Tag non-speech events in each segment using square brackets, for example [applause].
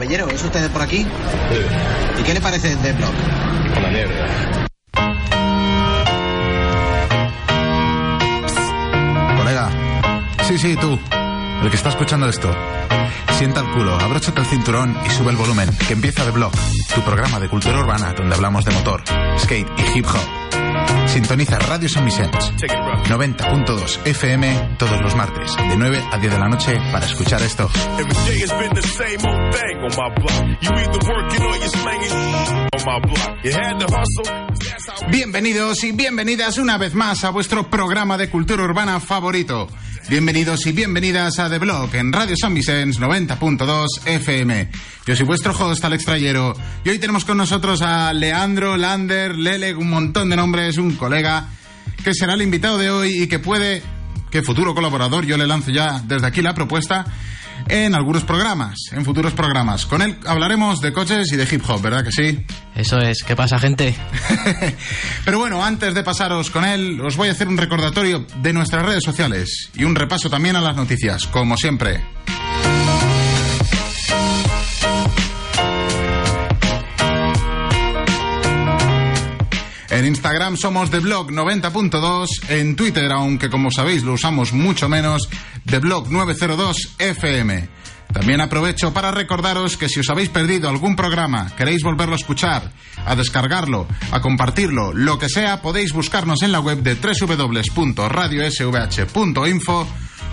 Caballero, ¿es usted por aquí? ¿Y qué le parece de blog? Una mierda. Colega. Sí, sí, tú. El que está escuchando esto. Sienta el culo, abróchate el cinturón y sube el volumen, que empieza de blog, tu programa de cultura urbana donde hablamos de motor, skate y hip hop. Sintoniza Radio San Vicente 90.2 FM todos los martes de 9 a 10 de la noche para escuchar esto. Bienvenidos y bienvenidas una vez más a vuestro programa de cultura urbana favorito. Bienvenidos y bienvenidas a The Block en Radio San Vicente 90.2 FM. Yo soy vuestro host, Alex Trayero, y hoy tenemos con nosotros a Leandro, Lander, Lele, un montón de nombres, un colega, que será el invitado de hoy y que puede, que futuro colaborador, yo le lanzo ya desde aquí la propuesta, en algunos programas, en futuros programas. Con él hablaremos de coches y de hip hop, ¿verdad que sí? Eso es, ¿qué pasa, gente? [laughs] Pero bueno, antes de pasaros con él, os voy a hacer un recordatorio de nuestras redes sociales y un repaso también a las noticias, como siempre. Instagram somos blog 90.2, en Twitter, aunque como sabéis lo usamos mucho menos, blog 902 FM. También aprovecho para recordaros que si os habéis perdido algún programa, queréis volverlo a escuchar, a descargarlo, a compartirlo, lo que sea, podéis buscarnos en la web de www.radiosvh.info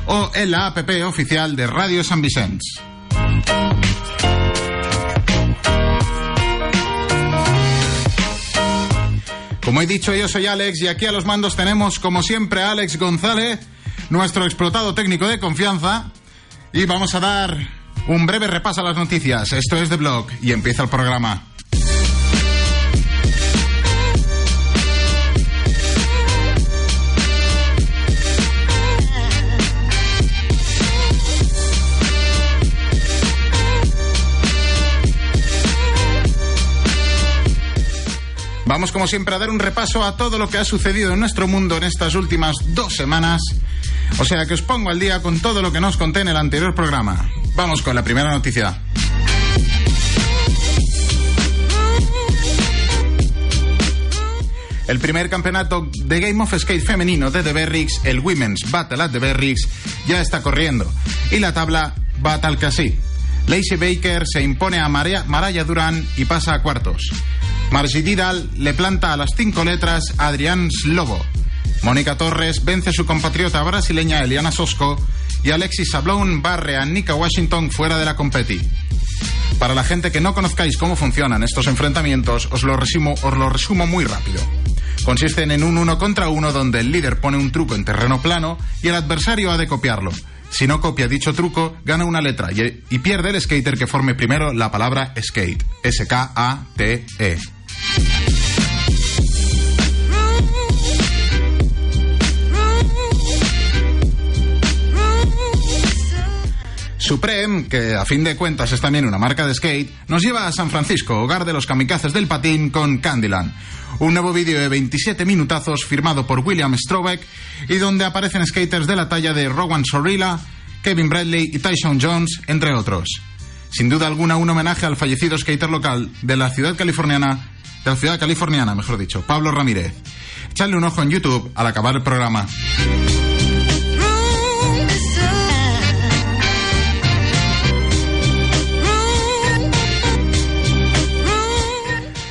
o en la app oficial de Radio San Vicens. Como he dicho, yo soy Alex y aquí a los mandos tenemos, como siempre, a Alex González, nuestro explotado técnico de confianza. Y vamos a dar un breve repaso a las noticias. Esto es The Blog y empieza el programa. Vamos como siempre a dar un repaso a todo lo que ha sucedido en nuestro mundo en estas últimas dos semanas. O sea que os pongo al día con todo lo que nos conté en el anterior programa. Vamos con la primera noticia. El primer campeonato de Game of Skate femenino de The Berrics, el Women's Battle at The Berrics, ya está corriendo. Y la tabla va tal que así. Lacey Baker se impone a Maraya Durán y pasa a cuartos. Marci Didal le planta a las cinco letras a Adrián Slobo. Mónica Torres vence a su compatriota brasileña Eliana Sosco y Alexis Sablón barre a Nika Washington fuera de la competi. Para la gente que no conozcáis cómo funcionan estos enfrentamientos, os lo resumo, os lo resumo muy rápido. Consisten en un uno contra uno donde el líder pone un truco en terreno plano y el adversario ha de copiarlo. Si no copia dicho truco, gana una letra y, pierde el skater que forme primero la palabra skate. S-K-A-T-E. Supreme, que a fin de cuentas es también una marca de skate, nos lleva a San Francisco, hogar de los kamikazes del patín, con Candyland. Un nuevo vídeo de 27 minutazos firmado por William Strobeck y donde aparecen skaters de la talla de Rowan Sorilla, Kevin Bradley y Tyson Jones, entre otros. Sin duda alguna, un homenaje al fallecido skater local de la ciudad californiana de la ciudad californiana, mejor dicho, Pablo Ramírez. Echadle un ojo en YouTube al acabar el programa.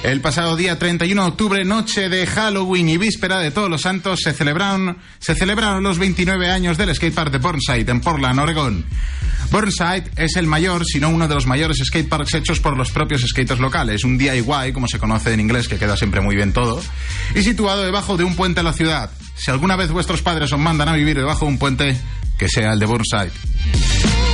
El pasado día 31 de octubre, noche de Halloween y víspera de Todos los Santos, se celebraron, se celebraron los 29 años del skatepark de Burnside en Portland, Oregón. Burnside es el mayor, si no uno de los mayores skateparks hechos por los propios skaters locales, un DIY, como se conoce en inglés, que queda siempre muy bien todo, y situado debajo de un puente en la ciudad. Si alguna vez vuestros padres os mandan a vivir debajo de un puente, que sea el de Burnside.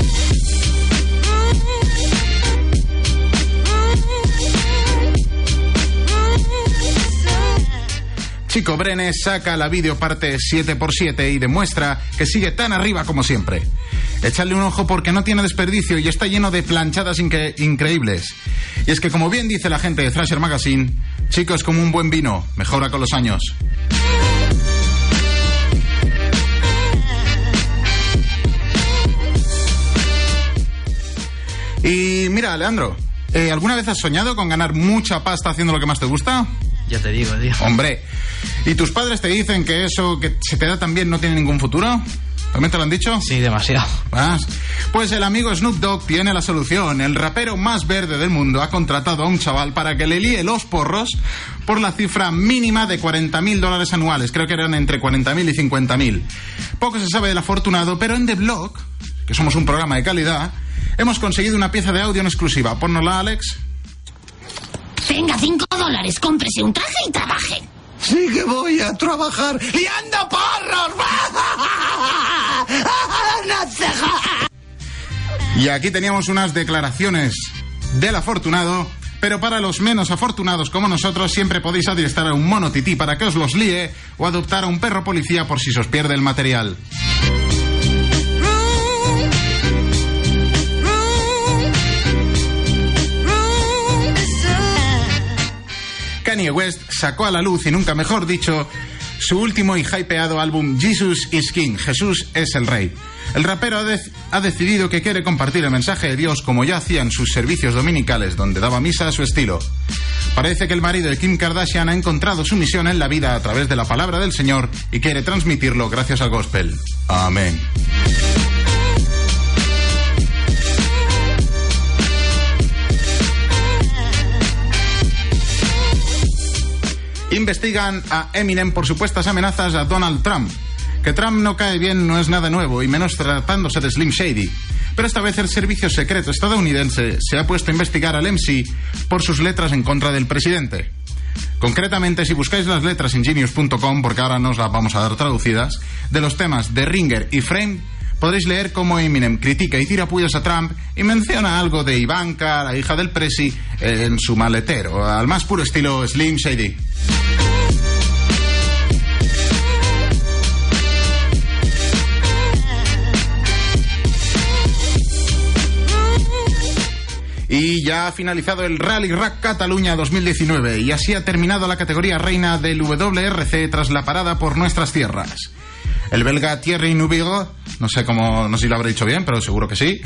Chico Brenes saca la vídeo parte 7x7 y demuestra que sigue tan arriba como siempre. Échale un ojo porque no tiene desperdicio y está lleno de planchadas increíbles. Y es que como bien dice la gente de Thrasher Magazine, chicos es como un buen vino, mejora con los años. Y mira, Leandro, eh, ¿alguna vez has soñado con ganar mucha pasta haciendo lo que más te gusta? Ya te digo, tío. Hombre, ¿y tus padres te dicen que eso que se te da tan bien no tiene ningún futuro? ¿También te lo han dicho? Sí, demasiado. Pues el amigo Snoop Dogg tiene la solución. El rapero más verde del mundo ha contratado a un chaval para que le líe los porros por la cifra mínima de 40.000 dólares anuales. Creo que eran entre 40.000 y 50.000. Poco se sabe del afortunado, pero en The Blog, que somos un programa de calidad, hemos conseguido una pieza de audio en exclusiva. Pónnosla, Alex. Tenga 5 dólares, cómprese un traje y trabaje. Sí que voy a trabajar liando porros. [laughs] Y aquí teníamos unas declaraciones del afortunado, pero para los menos afortunados como nosotros siempre podéis adiestrar a un mono tití para que os los líe o adoptar a un perro policía por si se os pierde el material. West sacó a la luz, y nunca mejor dicho, su último y hypeado álbum Jesus is King, Jesús es el Rey. El rapero ha, decidido que quiere compartir el mensaje de Dios como ya hacía en sus servicios dominicales, donde daba misa a su estilo. Parece que el marido de Kim Kardashian ha encontrado su misión en la vida a través de la palabra del Señor y quiere transmitirlo gracias al gospel. Amén. Investigan a Eminem por supuestas amenazas a Donald Trump. Que Trump no cae bien no es nada nuevo, y menos tratándose de Slim Shady. Pero esta vez el servicio secreto estadounidense se ha puesto a investigar al MC por sus letras en contra del presidente. Concretamente, si buscáis las letras en genius.com, porque ahora nos las vamos a dar traducidas, de los temas de Ringer y Frame, podréis leer cómo Eminem critica y tira puños a Trump y menciona algo de Ivanka, la hija del presi, en su maletero, al más puro estilo Slim Shady. Y ya ha finalizado el Rally Rack Cataluña 2019 y así ha terminado la categoría reina del WRC tras la parada por nuestras tierras. El belga Thierry Nubigo, no sé cómo, no sé si lo habré dicho bien, pero seguro que sí,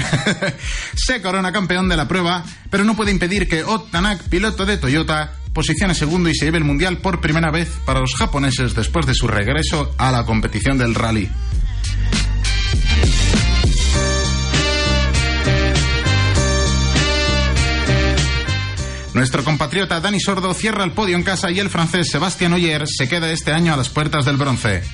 [laughs] se corona campeón de la prueba, pero no puede impedir que Ott Tanak, piloto de Toyota, posicione segundo y se lleve el mundial por primera vez para los japoneses después de su regreso a la competición del rally. Nuestro compatriota Dani Sordo cierra el podio en casa y el francés Sébastien Oyer se queda este año a las puertas del bronce.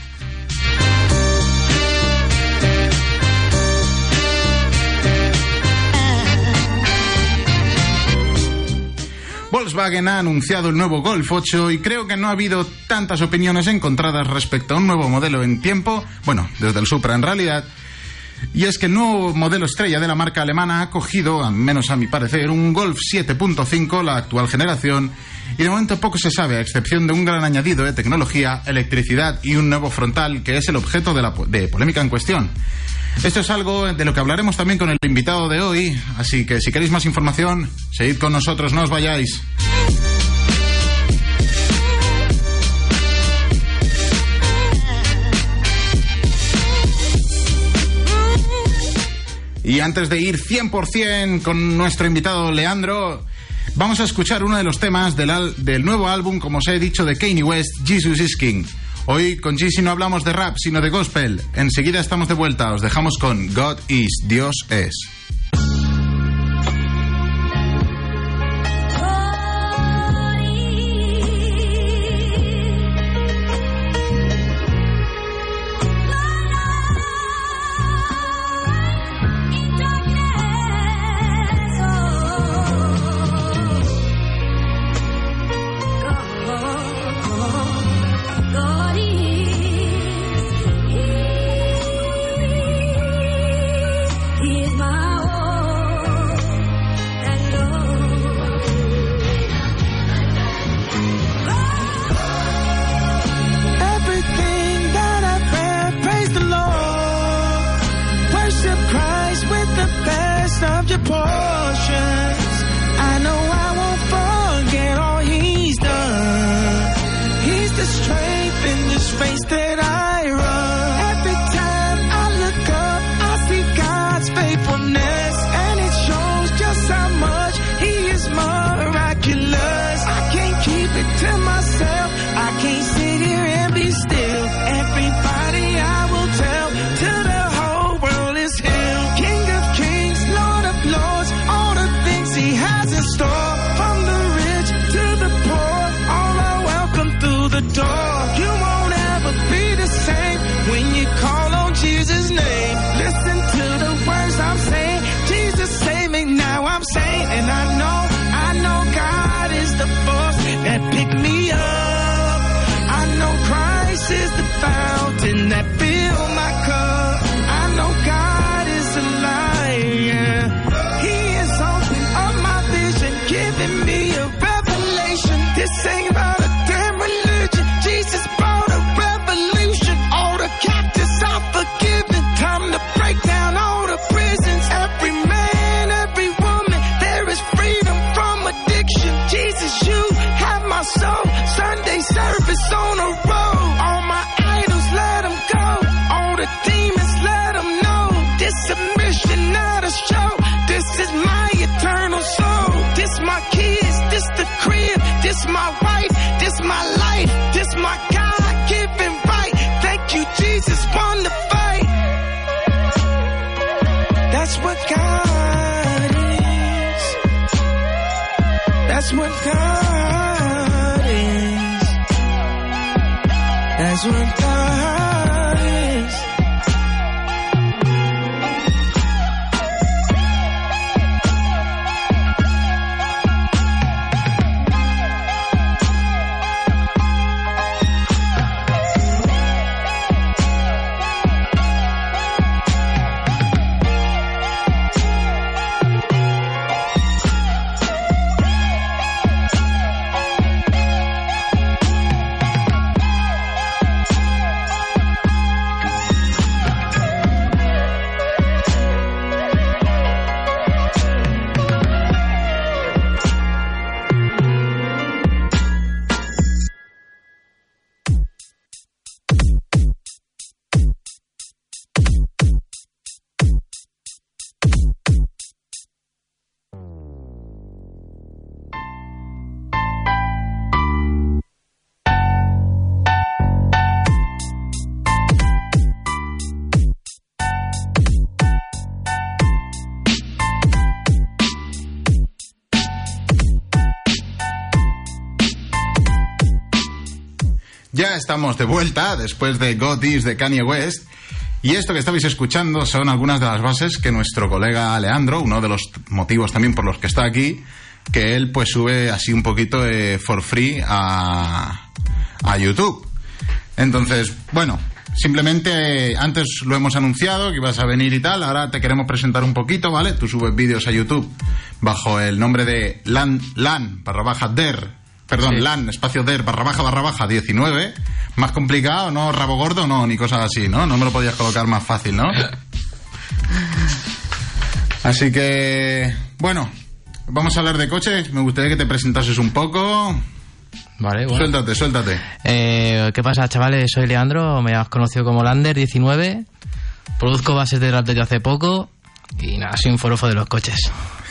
Volkswagen ha anunciado el nuevo Golf 8 y creo que no ha habido tantas opiniones encontradas respecto a un nuevo modelo en tiempo, bueno, desde el Supra en realidad, y es que el nuevo modelo estrella de la marca alemana ha cogido, al menos a mi parecer, un Golf 7.5, la actual generación, y de momento poco se sabe, a excepción de un gran añadido de tecnología, electricidad y un nuevo frontal, que es el objeto de la de polémica en cuestión. Esto es algo de lo que hablaremos también con el invitado de hoy, así que si queréis más información, seguid con nosotros, no os vayáis. Y antes de ir 100% con nuestro invitado Leandro, vamos a escuchar uno de los temas del, del nuevo álbum, como os he dicho, de Kanye West, Jesus is King. Hoy con Jeezy no hablamos de rap, sino de gospel. Enseguida estamos de vuelta, os dejamos con God is, Dios es. That's what God is. That's what estamos de vuelta después de God Is de Kanye West. Y esto que estabais escuchando son algunas de las bases que nuestro colega Leandro, uno de los motivos también por los que está aquí, que él pues sube así un poquito de for free a, a YouTube. Entonces, bueno, simplemente antes lo hemos anunciado que ibas a venir y tal, ahora te queremos presentar un poquito, ¿vale? Tú subes vídeos a YouTube bajo el nombre de lan, lan barra baja der, perdón, Sí. lan espacio der barra baja barra baja 19. Más complicado, no rabo gordo, no, ni cosas así, ¿no? No me lo podías colocar más fácil, ¿no? [laughs] Así que, bueno, vamos a hablar de coches. Me gustaría que te presentases un poco. Vale, bueno. Suéltate, suéltate. Eh, ¿Qué pasa, chavales? Soy Leandro, me has conocido como Lander19. Produzco bases de rap desde hace poco. Y nada, soy un forofo de los coches.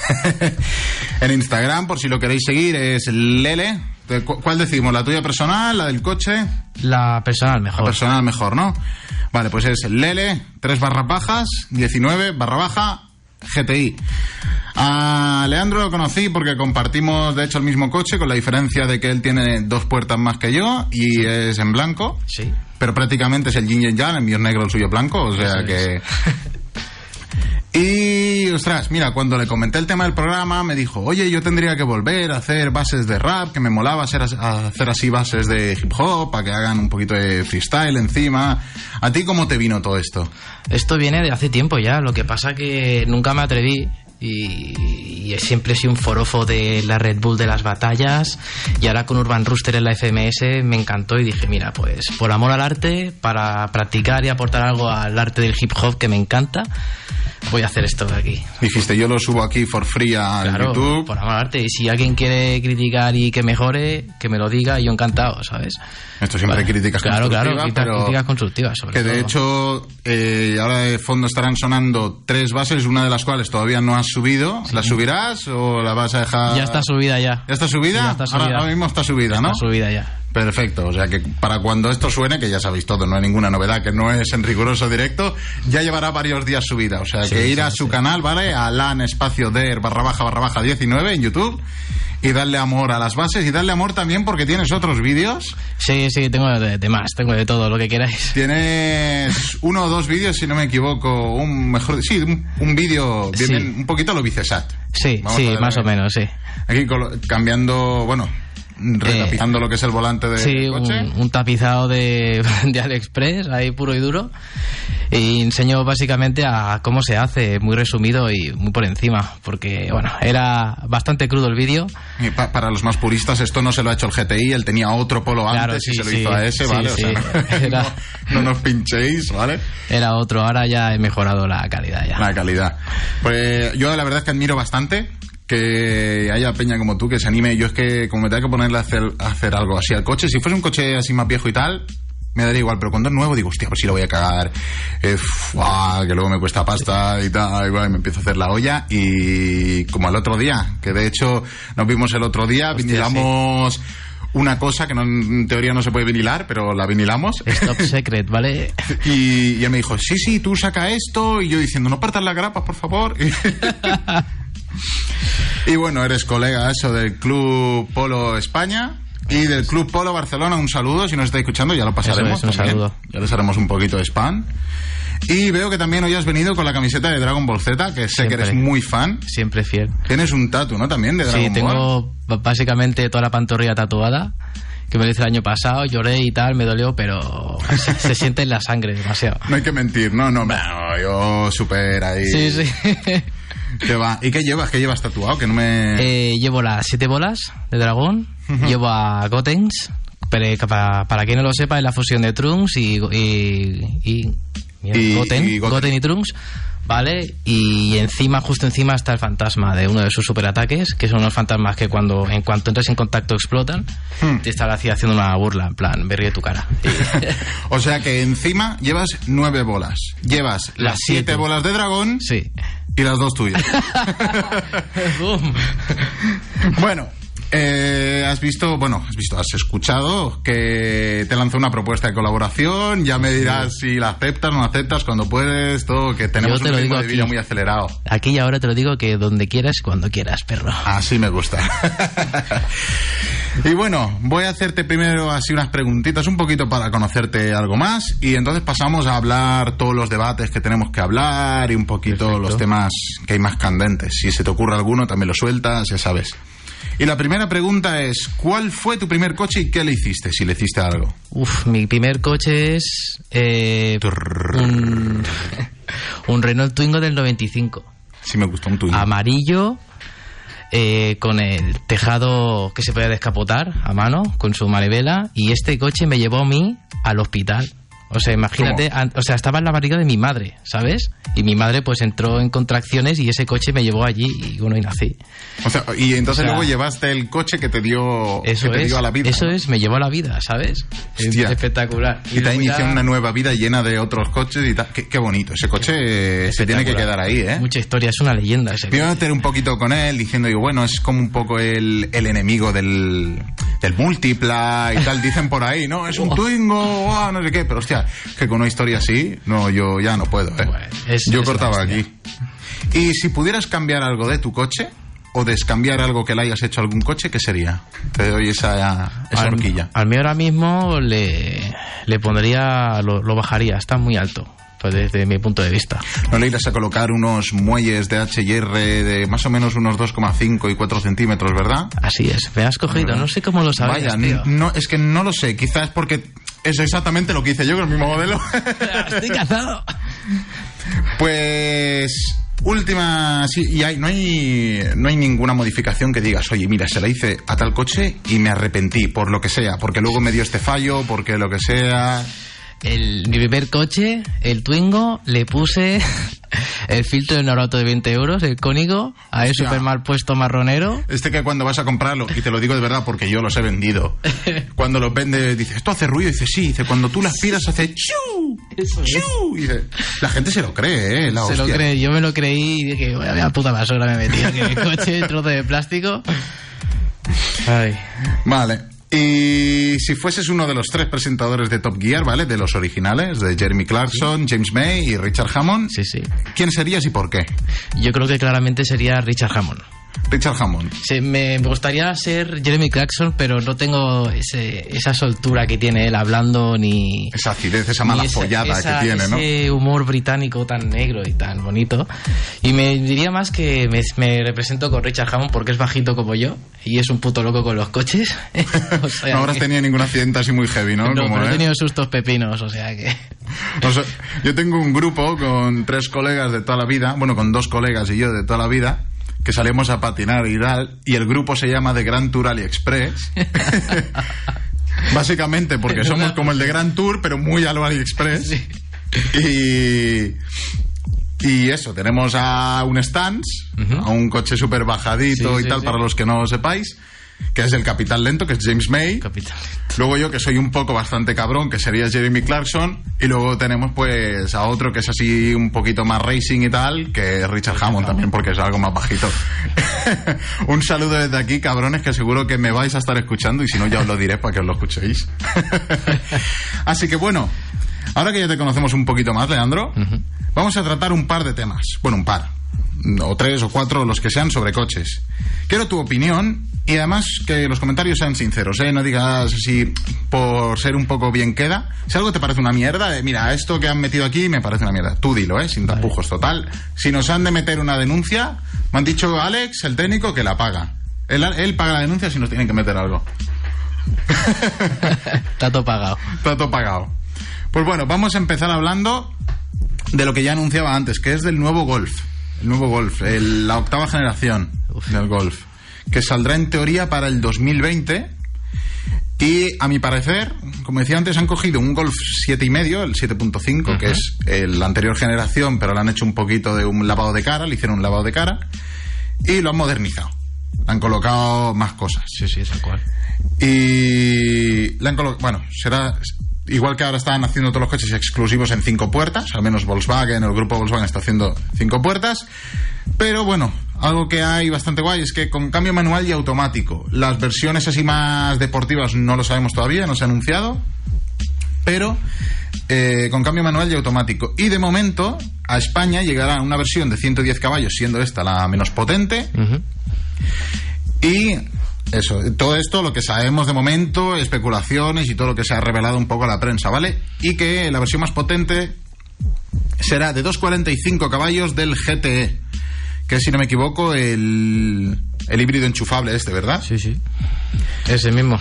[laughs] en Instagram, por si lo queréis seguir, es Lele. ¿De cu- ¿Cuál decimos? ¿La tuya personal? ¿La del coche? La personal La mejor. personal mejor, ¿no? Vale, pues es Lele, 3 barra bajas, 19 barra baja, GTI. A Leandro lo conocí porque compartimos, de hecho, el mismo coche, con la diferencia de que él tiene dos puertas más que yo y es en blanco. Sí. Pero prácticamente es el yin y el yang, el mío es negro, el suyo blanco, o sea Eso que... es. [laughs] Y, ostras, mira, cuando le comenté el tema del programa, me dijo, oye, yo tendría que volver a hacer bases de rap, que me molaba hacer, hacer así bases de hip hop, para que hagan un poquito de freestyle encima. ¿A ti cómo te vino todo esto? Esto viene de hace tiempo ya, lo que pasa que nunca me atreví y, y siempre he sido un forofo de la Red Bull de las batallas y ahora con Urban Rooster en la FMS me encantó y dije, mira, pues por amor al arte, para practicar y aportar algo al arte del hip hop que me encanta, voy a hacer esto de aquí. Dijiste, yo lo subo aquí for free a Claro, YouTube. por amor al arte. Y si alguien quiere criticar y que mejore, que me lo diga yo encantado, ¿sabes? Esto siempre hay críticas claro, claro, constructivas, críticas- pero críticas constructivas, sobre que de todo. hecho eh, ahora de fondo estarán sonando tres bases, una de las cuales todavía no has subido. ¿La subirás o la vas a dejar? Ya está subida ya. ¿Ya está subida? Ya está subida. Ahora, ahora mismo está subida, ¿no? Está subida ya. Perfecto, o sea que para cuando esto suene, que ya sabéis todo, no hay ninguna novedad, que no es en riguroso directo, ya llevará varios días subida. O sea que ir a su canal, ¿vale? A LAN espacio der barra baja barra baja 19 en YouTube y darle amor a las bases y darle amor también porque tienes otros vídeos. Sí, sí, tengo de, de más, tengo de todo, lo que queráis. Tienes [laughs] uno o dos vídeos, si no me equivoco, un mejor, sí, un, un vídeo, Sí. un poquito lo vicesat. Sí, Vamos sí, más o menos, sí. Aquí cambiando, bueno, retapizando lo que es el volante Eh, Sí, coche. un, un tapizado de, [laughs] de AliExpress, ahí puro y duro. Y enseño básicamente a cómo se hace, muy resumido y muy por encima, porque, bueno, era bastante crudo el vídeo. Y pa- para los más puristas, esto no se lo ha hecho el GTI, él tenía otro polo Claro, antes y sí, se lo sí. hizo a ese, ¿vale? sí. O sea, [laughs] no, Era- no- no nos pinchéis, ¿vale? Era otro, ahora ya he mejorado la calidad ya. La calidad. Pues yo la verdad es que admiro bastante que haya peña como tú que se anime. Yo es que como me tenga que ponerle a hacer, a hacer algo así al coche, si fuese un coche así más viejo y tal, me daría igual, pero cuando es nuevo digo, hostia, pues si lo voy a cagar, eh, fuá, que luego me cuesta pasta y tal, igual, y me empiezo a hacer la olla y como el otro día, que de hecho nos vimos el otro día, Hostia, vinilamos una cosa que no- en teoría no se puede vinilar, pero la vinilamos. Top Secret, ¿vale? [laughs] Y, y él me dijo, sí, sí, tú saca esto. Y yo diciendo, no partas las grapas, por favor. [laughs] y bueno, eres colega eso del Club Polo España. Y del Club Polo Barcelona, un saludo. Si nos estáis escuchando, ya lo pasaremos. Es, un también. saludo. Ya les haremos un poquito de spam. Y veo que también hoy has venido con la camiseta de Dragon Ball Z, que sé que Siempre. eres muy fan. Siempre fiel. Tienes un tatu, ¿no? También de Dragon Sí, Ball. tengo b- básicamente toda la pantorrilla tatuada, que me lo hice el año pasado, lloré y tal, me dolió, pero se, se siente en la sangre demasiado. No hay que mentir, no, no, no, yo super ahí. Sí, sí. ¿Qué va? ¿Y qué llevas? ¿Qué llevas tatuado? Que no me... Eh, llevo las siete bolas de dragón, llevo a Gotenks, pero que para, para quien no lo sepa es la fusión de Trunks y, y, y- mira, Y- Goten, y Goten. Goten y Trunks, ¿vale? Y encima, justo encima está el fantasma de uno de sus superataques, que son unos fantasmas que cuando en cuanto entras en contacto explotan, Hmm. te está haciendo una burla, en plan, me tu cara. [laughs] O sea que encima llevas nueve bolas. Llevas las Las siete siete. bolas de dragón Sí. y las dos tuyas. [laughs] [laughs] Boom. bueno, eh, has visto, bueno, has visto, has escuchado que te lanzó una propuesta de colaboración. Ya me dirás si la aceptas o no aceptas cuando puedes. Todo que tenemos te un ritmo de vida muy acelerado. Aquí y ahora te lo digo que donde quieras, cuando quieras, perro. Así me gusta. [laughs] y bueno, voy a hacerte primero así unas preguntitas un poquito para conocerte algo más y entonces pasamos a hablar todos los debates que tenemos que hablar y un poquito Perfecto. los temas que hay más candentes. Si se te ocurre alguno también lo sueltas, ya sabes. Y la primera pregunta es, ¿cuál fue tu primer coche y qué le hiciste, si le hiciste algo? Uf, mi primer coche es eh, un, un Renault Twingo del 95. Si me gustó un tuyo. Amarillo, eh, con el tejado que se podía descapotar a mano, con su manivela. Y este coche me llevó a mí al hospital. O sea, imagínate, o sea, estaba en la barriga de mi madre, ¿sabes? Y mi madre pues entró en contracciones y ese coche me llevó allí y bueno, y nací. O sea, y entonces O sea, luego llevaste el coche que te dio, Eso que te es, dio a la vida. eso ¿no? es, me llevó a la vida, ¿sabes? Es espectacular. Y te ha ya- una nueva vida llena de otros coches y tal. Qué, qué bonito. Ese coche eh, se tiene que quedar ahí, ¿eh? Mucha historia, es una leyenda ese iba a meter un poquito con él diciendo, yo, bueno, es como un poco el, el enemigo del, del múltipla y tal. Dicen por ahí, ¿no? Es un Twingo, ah, no sé qué. Pero hostia, que con una historia así, no, yo ya no puedo, ¿eh? Bueno, es- yo es cortaba aquí. Y si pudieras cambiar algo de tu coche o descambiar algo que le hayas hecho a algún coche, ¿qué sería? Te doy esa, esa al, horquilla. al mío ahora mismo le, le pondría, lo, lo bajaría, está muy alto, pues desde mi punto de vista. ¿No le irás a colocar unos muelles de H y R de más o menos unos 2,5 y 4 centímetros, verdad? Así es, me has cogido, no sé cómo lo sabes, Vaya, tío. no, es que no lo sé. Quizás porque es exactamente lo que hice yo con el mismo modelo. Estoy cazado. pues última, sí, y hay, no hay no hay ninguna modificación que digas, oye, mira, se la hice a tal coche y me arrepentí por lo que sea, porque luego me dio este fallo, porque lo que sea. El, mi primer coche, el Twingo, le puse [laughs] el filtro de Norauto de 20 euros, el cónigo, a Hostia. super mal puesto marronero. Este que cuando vas a comprarlo, y te lo digo de verdad porque yo los he vendido, [laughs] cuando los vende, dice, ¿esto hace ruido? Y dice, sí, dice, cuando tú las aspiras hace chu, Eso es. chu. Y dice, la gente se lo cree, ¿eh? La Se lo cree, yo me lo creí y dije, vaya puta basura me metí aquí en el [laughs] coche, trozo de plástico. Ay. Vale. Y si fueses uno de los tres presentadores de Top Gear, ¿vale? De los originales, de Jeremy Clarkson, James May y Richard Hammond. Sí, sí. ¿Quién serías y por qué? Yo creo que claramente sería Richard Hammond. Richard Hammond. Sí, me gustaría ser Jeremy Clarkson, pero no tengo ese, esa soltura que tiene él hablando ni... Esa acidez, esa mala esa- follada esa- que tiene, ¿no? Ese humor británico tan negro y tan bonito. Y me diría más que me, me represento con Richard Hammond porque es bajito como yo y es un puto loco con los coches. [laughs] O sea no habrás que- tenido ningún accidente así muy heavy, ¿no? No, Como, pero he ¿eh? tenido sustos pepinos, o sea que... [laughs] O sea, yo tengo un grupo con tres colegas de toda la vida, bueno, con dos colegas y yo de toda la vida, que salimos a patinar y tal, y el grupo se llama The Grand Tour AliExpress. [laughs] Básicamente porque somos como el de Grand Tour, pero muy a lo AliExpress. Y. Y eso, tenemos a un Stance, a un coche súper bajadito Sí, y sí, tal, para los que no lo sepáis, que es el Capitán Lento, que es James May. Capitán. Luego yo, que soy un poco bastante cabrón, que sería Jeremy Clarkson. Y luego tenemos pues a otro que es así un poquito más racing y tal, que es Richard Hammond también, porque es algo más bajito. [laughs] un saludo desde aquí, cabrones, que seguro que me vais a estar escuchando y si no ya os lo diré para que os lo escuchéis. [laughs] así que bueno, ahora que ya te conocemos un poquito más, Leandro, vamos a tratar un par de temas. Bueno, un par. O tres o cuatro, los que sean sobre coches. Quiero tu opinión y además que los comentarios sean sinceros, ¿eh? No digas así por ser un poco bien queda. Si algo te parece una mierda, eh, mira, esto que han metido aquí me parece una mierda. Tú dilo, ¿eh? Sin tapujos, total. Si nos han de meter una denuncia, me han dicho Alex, el técnico, que la paga. Él, él paga la denuncia si nos tienen que meter algo. [laughs] Todo pagado. Todo pagado. Pues bueno, vamos a empezar hablando de lo que ya anunciaba antes, que es del nuevo Golf. El nuevo Golf, el- la octava generación del Golf, que saldrá en teoría para el 2020. Y a mi parecer, como decía antes, han cogido un Golf 7,5, el 7.5, que es la anterior generación, pero le han hecho un poquito de un lavado de cara, le hicieron un lavado de cara, y lo han modernizado. Le han colocado más cosas. Sí, sí, tal cual. Y le han colo- bueno, será igual que ahora están haciendo todos los coches exclusivos en cinco puertas, al menos Volkswagen, el grupo Volkswagen está haciendo cinco puertas, pero bueno, algo que hay bastante guay es que con cambio manual y automático. Las versiones así más deportivas no lo sabemos todavía, no se ha anunciado, pero eh, con cambio manual y automático. Y de momento a España llegará una versión de 110 caballos, siendo esta la menos potente, y eso, todo esto, lo que sabemos de momento, especulaciones y todo lo que se ha revelado un poco a la prensa, ¿vale? Y que la versión más potente será de 245 caballos del GTE, que si no me equivoco, el, el híbrido enchufable este, ¿verdad? Sí, sí. Ese mismo.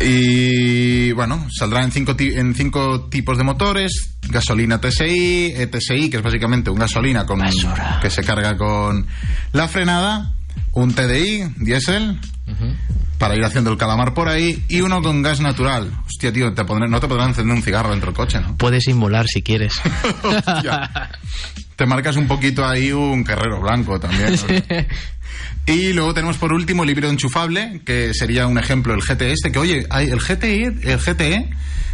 Y bueno, saldrá en cinco, en cinco tipos de motores, gasolina TSI, ETSI, que es básicamente un gasolina con, Basura. que se carga con la frenada, un TDI, diésel, para ir haciendo el calamar por ahí, y uno con gas natural. Hostia, tío, te pondré- no te podrán encender un cigarro dentro del coche, ¿no? Puedes inmolar si quieres. [laughs] Te marcas un poquito ahí un carrero blanco también. Y luego tenemos por último el híbrido enchufable, que sería un ejemplo el GTE este, que oye, hay el GTE, el GTE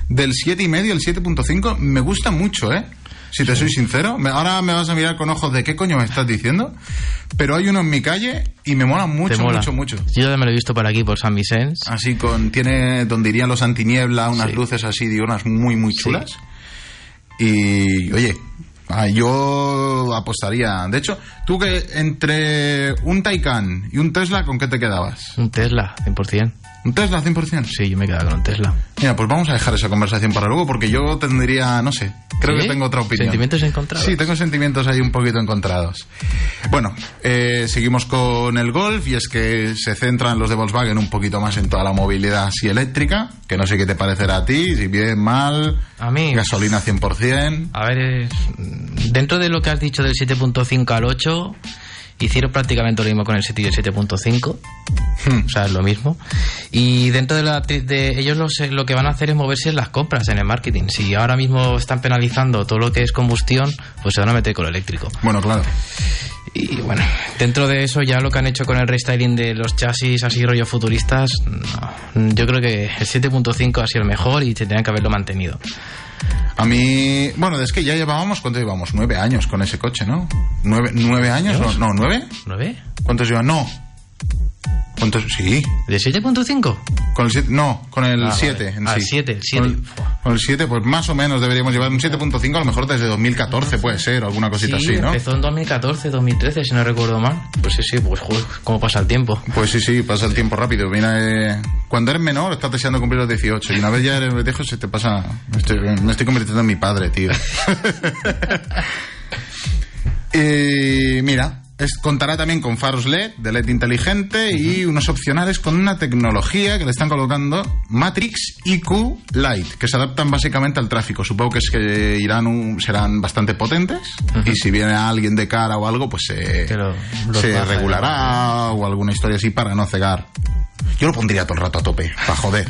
del 7,5 el 7.5 me gusta mucho, ¿eh? Si te soy sincero, Me- ahora me vas a mirar con ojos de qué coño me estás diciendo, pero hay uno en mi calle y me mola mucho, mola. mucho, mucho. Yo ya me lo he visto por aquí, por San Vicente. Así con, tiene donde irían los antiniebla, unas Sí. luces así diurnas muy, muy chulas. Y, oye, ah, yo apostaría. De hecho, tú que entre un Taycan y un Tesla, ¿con qué te quedabas? Un Tesla, 100%. ¿Un Tesla 100%? Sí, yo me he quedado con un Tesla. Mira, pues vamos a dejar esa conversación para luego porque yo tendría, no sé, creo ¿Sí? que tengo otra opinión. ¿Sentimientos encontrados? Sí, tengo sentimientos ahí un poquito encontrados. Bueno, eh, seguimos con el Golf y es que se centran los de Volkswagen un poquito más en toda la movilidad así eléctrica, que no sé qué te parecerá a ti, si bien, mal, A mí- gasolina 100%. A ver, dentro de lo que has dicho del 7.5 al 8, hicieron prácticamente lo mismo con el 7 y el 7.5. Hmm. O sea, es lo mismo. Y dentro de, la, de ellos lo que van a hacer es moverse en las compras, en el marketing. Si ahora mismo están penalizando todo lo que es combustión, pues se van a meter con lo eléctrico. Bueno, claro. Y bueno, dentro de eso ya lo que han hecho con el restyling de los chasis así rollo futuristas, no. yo creo que el 7.5 ha sido el mejor y tendrían que haberlo mantenido. A mí, bueno, es que ya llevábamos, ¿cuánto llevamos? Nueve años con ese coche, ¿no? ¿Nueve, nueve años? No, no, ¿nueve? ¿Lo ve? ¿Cuántos llevan? No. ¿Cuántos? Sí. ¿De 7.5? Con el 7, no, con el Ah, 7 vale. en Ah, sí. el 7, el 7. Con el, con el 7, pues más o menos deberíamos llevar un 7.5, a lo mejor desde 2014 puede ser, alguna cosita sí, así, ¿no? empezó en 2014, 2013, si no recuerdo mal. Pues sí, sí, pues joder, cómo pasa el tiempo. Pues sí, sí, pasa el tiempo rápido. Mira, eh, cuando eres menor estás deseando cumplir los 18 y una vez ya eres viejo se te pasa... Estoy, me estoy convirtiendo en mi padre, tío. [laughs] y mira, es- contará también con faros LED, de LED inteligente y unos opcionales con una tecnología que le están colocando Matrix IQ Light, que se adaptan básicamente al tráfico. Supongo que es que irán un- serán bastante potentes y si viene alguien de cara o algo, pues se, se regulará o alguna historia así para no cegar. Yo lo pondría todo el rato a tope, para joder.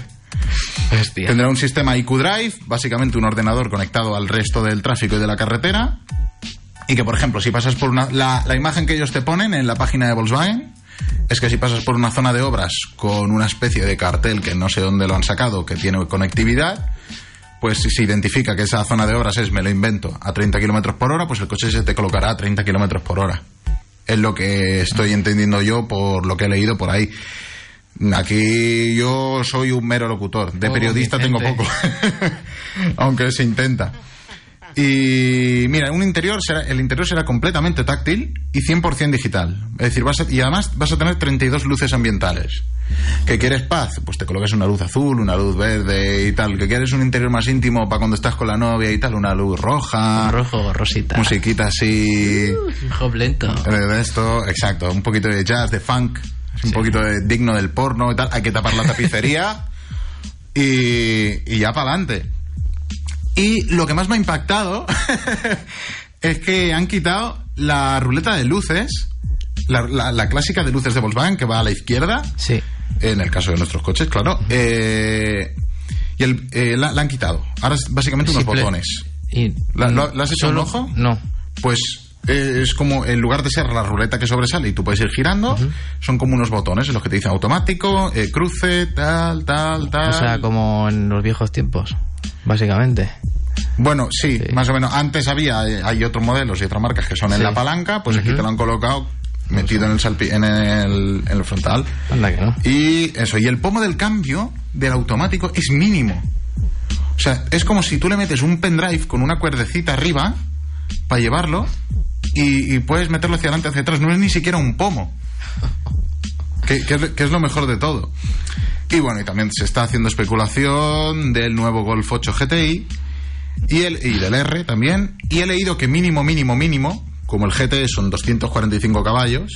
Hostia. Tendrá un sistema IQ Drive, básicamente un ordenador conectado al resto del tráfico y de la carretera. Y que, por ejemplo, si pasas por una. La, la imagen que ellos te ponen en la página de Volkswagen es que si pasas por una zona de obras con una especie de cartel que no sé dónde lo han sacado, que tiene conectividad, pues si se identifica que esa zona de obras es, me lo invento, a 30 kilómetros por hora, pues el coche se te colocará a 30 kilómetros por hora. Es lo que estoy entendiendo yo por lo que he leído por ahí. Aquí yo soy un mero locutor. De periodista tengo poco. [laughs] Aunque se intenta. Y mira, un interior será, el interior será completamente táctil y 100% digital. Es decir, vas a- y además vas a tener 32 luces ambientales. ¿Que quieres paz? Pues te colocas una luz azul, una luz verde y tal. ¿Que quieres un interior más íntimo para cuando estás con la novia y tal? Una luz roja. Rojo, rosita. Musiquita así. Hop lento. Eh, de esto, exacto, un poquito de jazz, de funk, es un poquito de, digno del porno y tal. Hay que tapar la tapicería [laughs] y, y ya para adelante. Y lo que más me ha impactado [laughs] es que han quitado la ruleta de luces, la, la- la clásica de luces de Volkswagen que va a la izquierda, Sí. en el caso de nuestros coches, claro. eh, y el, eh, la, la han quitado. Ahora es básicamente unos botones. Y, ¿La- lo- ¿Le has hecho solo- un ojo? No. Pues es como, en lugar de ser la ruleta que sobresale y tú puedes ir girando, son como unos botones en los que te dicen automático, eh, cruce, tal, tal, tal. O sea, como en los viejos tiempos, básicamente. Bueno, sí, Sí. más o menos. Antes había, eh, hay otros modelos y otras marcas que son en la palanca, pues aquí te lo han colocado metido en el, salpi- en el, en el frontal. Anda que no. Y eso, y el pomo del cambio del automático es mínimo. O sea, es como si tú le metes un pendrive con una cuerdecita arriba para llevarlo y, y puedes meterlo hacia adelante, hacia atrás. No es ni siquiera un pomo. Que, que es, que es lo mejor de todo. Y bueno, y también se está haciendo especulación del nuevo Golf 8 GTI y, el, y del R también. Y he leído que mínimo, mínimo, mínimo, como el GT son 245 caballos,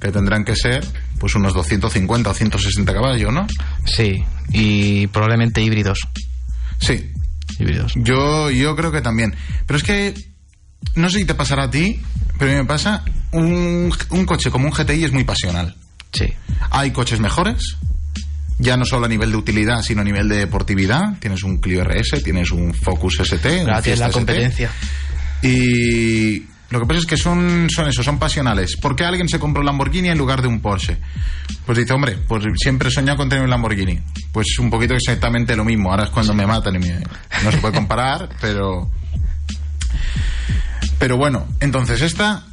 que tendrán que ser pues unos 250 o 160 caballos, ¿no? Sí. Y probablemente híbridos. Sí, Híbridos. yo, yo creo que también. Pero es que, no sé si te pasará a ti, pero a mí me pasa, un, un coche como un GTI es muy pasional. Sí. Hay coches mejores, ya no solo a nivel de utilidad, sino a nivel de deportividad. Tienes un Clio RS, tienes un Focus ST, Fiesta la ST. competencia. Y lo que pasa es que son, son eso, son pasionales. ¿Por qué alguien se compra un Lamborghini en lugar de un Porsche? Pues dice, hombre, pues siempre he soñado con tener un Lamborghini. Pues un poquito exactamente lo mismo. Ahora es cuando me matan y me- no se puede comparar, [laughs] pero... Pero bueno, entonces esta...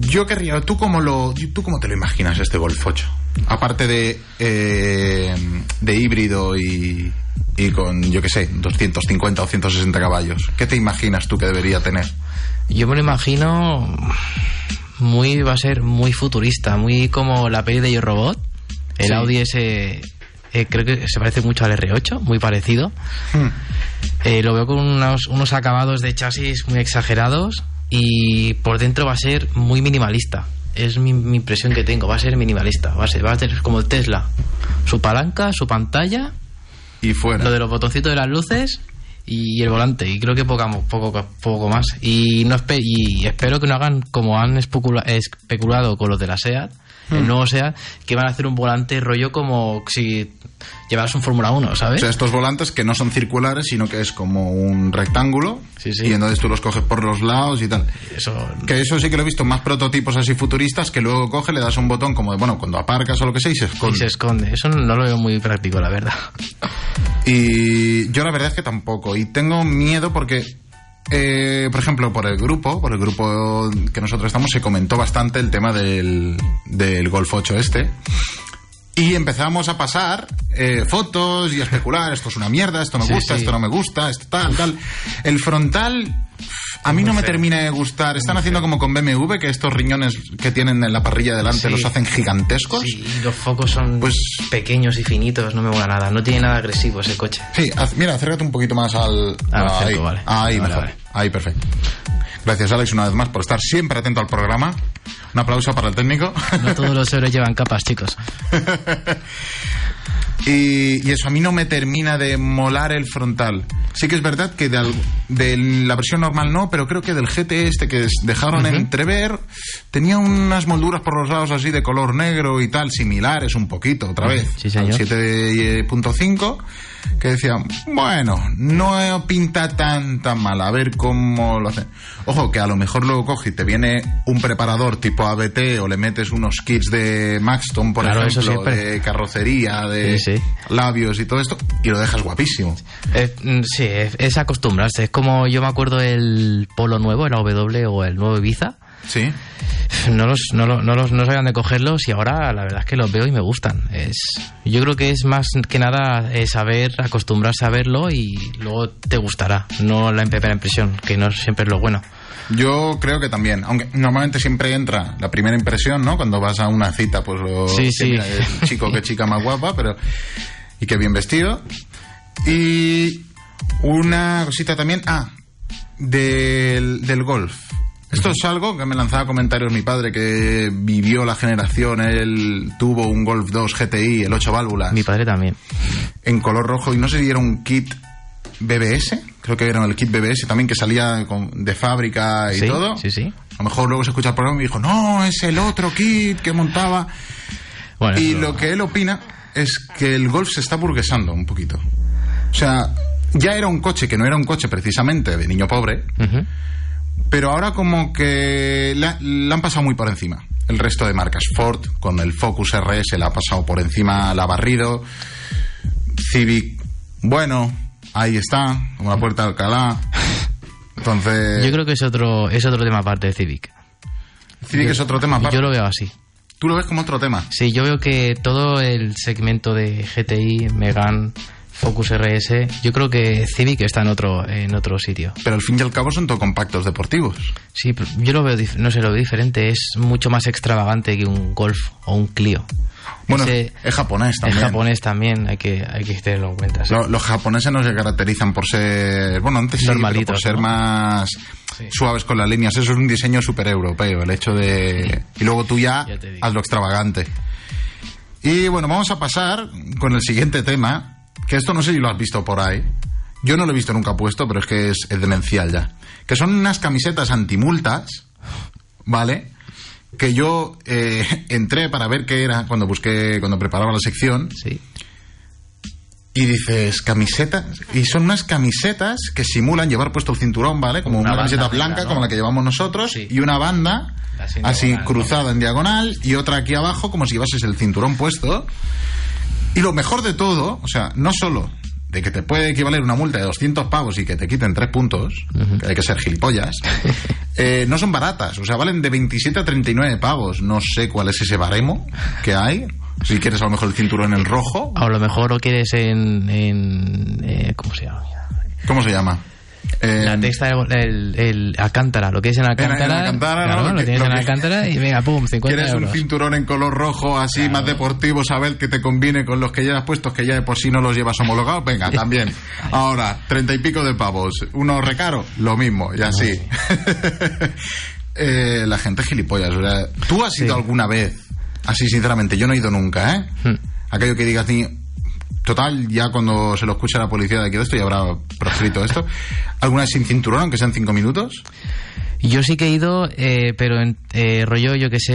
Yo querría... ¿Tú cómo, lo, ¿Tú cómo te lo imaginas este Golf 8? Aparte de, eh, de híbrido y, y con, yo qué sé, 250 o 160 caballos. ¿Qué te imaginas tú que debería tener? Yo me lo imagino muy va a ser muy futurista, muy como la peli de Yo Robot. El Sí. Audi ese eh, creo que se parece mucho al R8, muy parecido. Hmm. Eh, lo veo con unos, unos acabados de chasis muy exagerados y por dentro va a ser muy minimalista. Es mi, mi impresión que tengo, va a ser minimalista, va a ser, va a ser como el Tesla. Su palanca, su pantalla, Y fuera. lo de los botoncitos de las luces y el volante y creo que poca, poco poco más y no y espero que no hagan como han especula- especulado con los de la SEAT el Hmm. nuevo SEAT que van a hacer un volante rollo como si llevaras un Fórmula 1 O ¿sabes? sea, estos volantes que no son circulares, sino que es como un rectángulo. Sí, sí. Y entonces tú los coges por los lados y tal. eso Que eso sí que lo he visto en más prototipos así futuristas, que luego coge, le das un botón como de, bueno, cuando aparcas o lo que sea y se y esconde. se esconde eso no lo veo muy práctico la verdad Y yo la verdad es que tampoco. Y tengo miedo porque, eh, por ejemplo, por el grupo, por el grupo que nosotros estamos, se comentó bastante el tema del, del Golf 8 este. Y empezamos a pasar eh, fotos y a especular, esto es una mierda, esto me Sí, gusta, sí. esto no me gusta, esto tal, tal. El frontal, a mí no me termina de gustar. Están haciendo como con BMW, que estos riñones que tienen en la parrilla delante Sí. los hacen gigantescos. Sí, los focos son Pues- pequeños y finitos, no me mola nada. No tiene nada agresivo ese coche. Sí, mira, acércate un poquito más al... Ah, ahí, acerco, vale. ahí, Vale, mejor. vale. Ahí, perfecto. Gracias, Alex, una vez más, por estar siempre atento al programa. Un aplauso para el técnico. No todos los héroes llevan capas, chicos. [laughs] Y, y eso a mí no me termina de molar el frontal. Sí que es verdad que de, de la versión normal no, pero creo que del GT este que dejaron entrever tenía unas molduras por los lados así de color negro y tal, similares un poquito otra vez Sí, señor. al 7.5 que decía, bueno, no pinta tan tan mal, a ver cómo lo hacen. Ojo, que a lo mejor luego coge y te viene un preparador tipo ABT o le metes unos kits de Maxton, por Claro, ejemplo, siempre. de carrocería, de Sí, sí. labios y todo esto, y lo dejas guapísimo. Eh, mm, sí, es, es acostumbrarse. Es como yo me acuerdo el Polo nuevo, el AW o el nuevo Ibiza. Sí. No los, no, lo- no los no sabían de cogerlos y ahora la verdad es que los veo y me gustan. Es, yo creo que es más que nada eh, saber acostumbrarse a verlo y luego te gustará, no la primera impresión, que no siempre es lo bueno. Yo creo que también, aunque normalmente siempre entra la primera impresión, ¿no? Cuando vas a una cita, pues lo, Sí, que sí. mira, el chico, qué chica más guapa, pero y qué bien vestido. Y una cosita también, ah, del, del golf. Esto es algo que me lanzaba comentarios mi padre, que vivió la generación, él tuvo un Golf 2 GTI, el 8 válvulas. Mi padre también. en color rojo y no sé si era un kit BBS, creo que era el kit BBS también que salía con- de fábrica y Sí, todo. sí, sí. A lo mejor luego se escucha el programa y dijo, no, es el otro kit que montaba. Bueno, Y lo que él opina es que el Golf se está burguesando un poquito. O sea, ya era un coche que no era un coche precisamente de niño pobre. Pero ahora como que la, la han pasado muy por encima. El resto de marcas Ford, con el Focus RS, la ha pasado por encima, la ha barrido. Civic, bueno, ahí está, como la puerta de Alcalá. Entonces, Yo creo que es otro, es otro tema aparte de Civic. Civic es otro tema. aparte. Yo lo veo así. Tú lo ves como otro tema. Sí, yo veo que todo el segmento de GTI, Megan, Focus RS, yo creo que Civic está en otro, en otro sitio. Pero al fin y al cabo son todo compactos deportivos. Sí, pero yo lo veo, no sé, lo veo diferente. Es mucho más extravagante que un Golf o un Clio. Bueno, Ese- es japonés Es también. japonés también, hay que, hay que tenerlo en cuenta. sí. Lo- los japoneses no se caracterizan por ser, bueno, antes sí, por ser ¿no? más Sí. suaves con las líneas. Eso es un diseño súper europeo, el hecho de... Y luego tú ya, Ya te digo. haz lo extravagante. Y bueno, vamos a pasar con el siguiente tema, que esto no sé si lo has visto por ahí. Yo no lo he visto nunca puesto, pero es que es, es demencial ya. Que son unas camisetas antimultas, ¿vale? Que yo eh, [laughs] entré para ver qué era cuando busqué, cuando preparaba la sección. Sí. Y dices, camisetas. Y son unas camisetas que simulan llevar puesto el cinturón, ¿vale? Como Una camiseta blanca, ¿no? como la que llevamos nosotros, Sí. y una banda Así en así diagonal, ¿no? cruzada en diagonal, y otra aquí abajo, como si llevases el cinturón puesto. Y lo mejor de todo, o sea, no solo de que te puede equivaler una multa de 200 pavos y que te quiten tres puntos, que hay que ser gilipollas, [laughs] eh, no son baratas, o sea, valen de 27 a 39 pavos. No sé cuál es ese baremo que hay. Si quieres a lo mejor el cinturón en rojo, A lo mejor lo quieres en. en eh, ¿Cómo se llama? ¿cómo se llama? La En- texta, el, el, el Alcántara, lo que es en Alcántara. en Alcántara, claro, ¿no? lo Lo que- tienes lo en Alcántara y venga, pum, 50 ¿Quieres euros. un cinturón en color rojo así más deportivo, saber que te conviene con los que llevas puestos, que ya de por sí no los llevas homologados? Venga, también. [laughs] Ahora, treinta y pico de pavos. Uno recaro, lo mismo, y así. [laughs] Eh, la gente es gilipollas. o sea, ¿Tú has ido Sí. alguna vez? Así, sinceramente, yo no he ido nunca, ¿eh? Hmm. Aquello que digas ni... Total, ya cuando se lo escuche la policía de aquí de esto ya habrá proscrito esto. ¿Alguna vez sin cinturón, aunque sean cinco minutos? Yo sí que he ido, eh, pero en eh, rollo, yo que sé,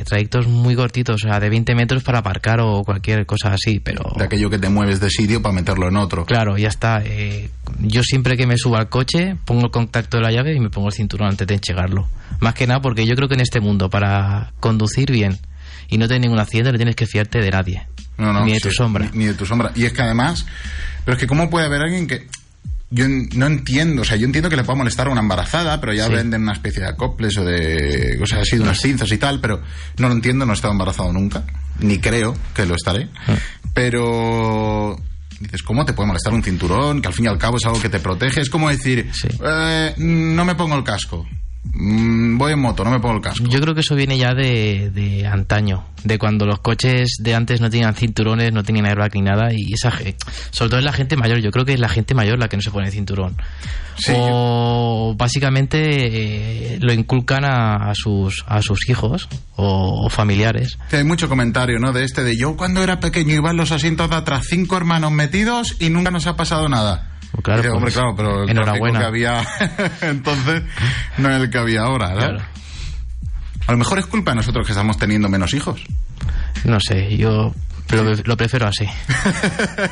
eh, trayectos muy cortitos, o sea, de 20 metros para aparcar o cualquier cosa así, pero... De aquello que te mueves de sitio para meterlo en otro. Claro, ya está. eh, yo siempre que me subo al coche pongo el contacto de la llave y me pongo el cinturón antes de enchegarlo. Más que nada porque yo creo que en este mundo para conducir bien y no tener ningún accidente no tienes que fiarte de nadie. No, no, ni de sí, tu sombra. Ni, ni de tu sombra. Y es que además, pero es que ¿cómo puede haber alguien que... yo no entiendo, o sea, yo entiendo que le pueda molestar a una embarazada, pero ya Sí. venden una especie de acoples o de cosas así, de unas cinzas y tal, pero no lo entiendo, no he estado embarazado nunca, ni creo que lo estaré. Ah. Pero dices, ¿cómo te puede molestar un cinturón? Que al fin y al cabo es algo que te protege. Es como decir, Sí. eh, no me pongo el casco. Mm, voy en moto, no me pongo el casco. Yo creo que eso viene ya de, de antaño, de cuando los coches de antes no tenían cinturones, no tenían airbag ni nada, y esa sobre todo es la gente mayor, yo creo que es la gente mayor la que no se pone cinturón. Sí, o básicamente eh, lo inculcan a, a sus, a sus hijos o, o familiares. Hay mucho comentario, ¿no? De este de yo cuando era pequeño iba en los asientos de atrás, cinco hermanos metidos y nunca nos ha pasado nada. Pues claro, Dice, hombre, pues, claro, pero el enhorabuena. que había [laughs] entonces no es el que había ahora. Claro. A lo mejor es culpa de nosotros que estamos teniendo menos hijos. No sé, yo lo, lo prefiero así. [laughs]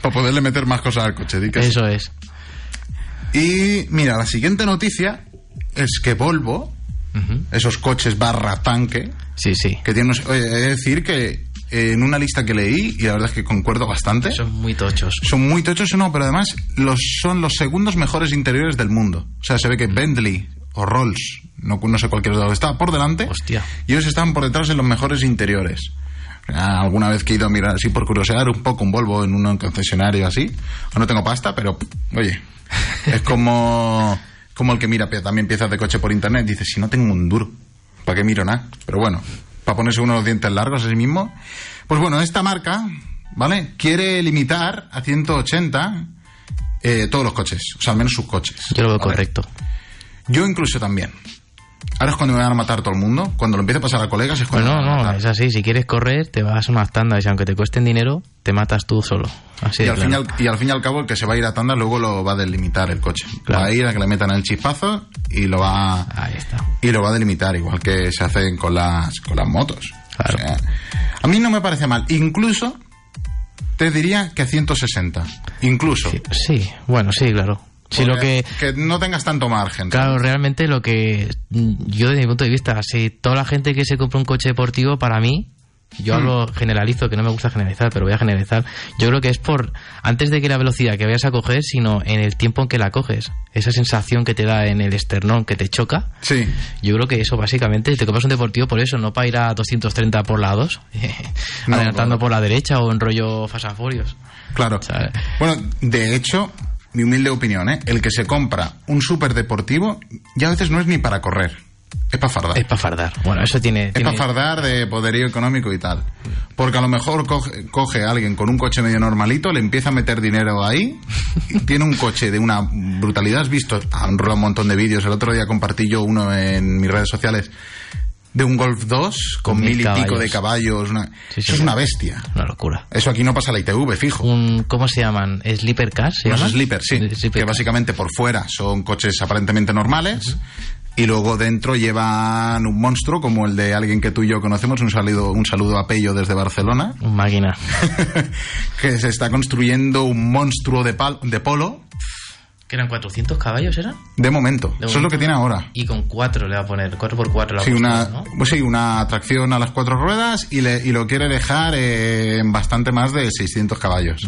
Para poderle meter más cosas al coche. di que sí. Eso es. Y mira, la siguiente noticia es que Volvo, esos coches barra tanque, Sí, sí. que tienen... Oye, he de decir que en una lista que leí, y la verdad es que concuerdo bastante, Son muy tochos. son muy tochos, no, pero además los, son los segundos mejores interiores del mundo. O sea, se ve que Bentley o Rolls, no, no sé cualquiera de los está por delante, Hostia. y ellos están por detrás en los mejores interiores. Ah, Alguna vez que he ido a mirar así por curiosear un poco un Volvo en un concesionario así, no tengo pasta, pero oye, es como, como el que mira también piezas de coche por internet, dice, si no tengo un duro, ¿para qué miro nada? Pero bueno, para ponerse unos dientes largos a sí mismo. Pues bueno, esta marca, ¿vale? Quiere limitar a 180 eh, todos los coches, o sea, al menos sus coches. Yo lo veo ¿vale? correcto. Yo incluso también. Ahora es cuando me van a matar todo el mundo. Cuando lo empiece a pasar a colegas es Pues cuando no, me van a no, matar. es así. Si quieres correr, te vas a unas tandas y aunque te cuesten dinero, te matas tú solo. Así y, de al fin y, claro. al, y al fin y al cabo el que se va a ir a tanda luego lo va a delimitar el coche. Claro. Va a ir a que le metan el chispazo y lo va Ahí está. y lo va a delimitar igual que se hacen con las con las motos. Claro. O sea, a mí no me parece mal. Incluso te diría que a 160. Incluso. Sí, sí, bueno, sí, claro. Si lo que... que no tengas tanto margen. Claro, realmente lo que yo desde mi punto de vista, si toda la gente que se compra un coche deportivo, para mí, yo hablo generalizo, que no me gusta generalizar, pero voy a generalizar, yo creo que es por, antes de que la velocidad que vayas a coger, sino en el tiempo en que la coges, esa sensación que te da en el esternón que te choca, Sí. yo creo que eso básicamente, te compras un deportivo por eso, no para ir a 230 por lados, [laughs] No, adelantando claro. por la derecha o en rollo fasaforios. Claro. ¿sabes? Bueno, de hecho, mi humilde opinión, ¿eh? el que se compra un super deportivo ya a veces no es ni para correr, es para fardar. Es para fardar. Bueno, eso tiene... Es tiene- para fardar de poderío económico y tal. Porque a lo mejor coge, coge a alguien con un coche medio normalito, le empieza a meter dinero ahí, y [laughs] tiene un coche de una brutalidad. Has visto, han un montón de vídeos. El otro día compartí yo uno en mis redes sociales de un Golf 2 con, Con mil mil y pico de caballos. una- Sí, Eso sí. es una bestia. Una locura. Eso aquí no pasa la ITV, fijo. un ¿cómo se llaman? ¿Sleeper cars? ¿se Los llaman? sleepers, sí. Sleeper que básicamente por fuera son coches aparentemente normales. Y luego dentro llevan un monstruo como el de alguien que tú y yo conocemos. Un saludo, un saludo a Pello desde Barcelona. Un máquina. [laughs] que se está construyendo un monstruo de, pal- de polo. ¿Que eran 400 caballos, eran? De momento. De Eso es lo que tiene ahora. Y con 4 le va a poner, 4x4 le va a Sí, una, ¿no? pues sí, una tracción a las cuatro ruedas y, le- y lo quiere dejar en bastante más de 600 caballos.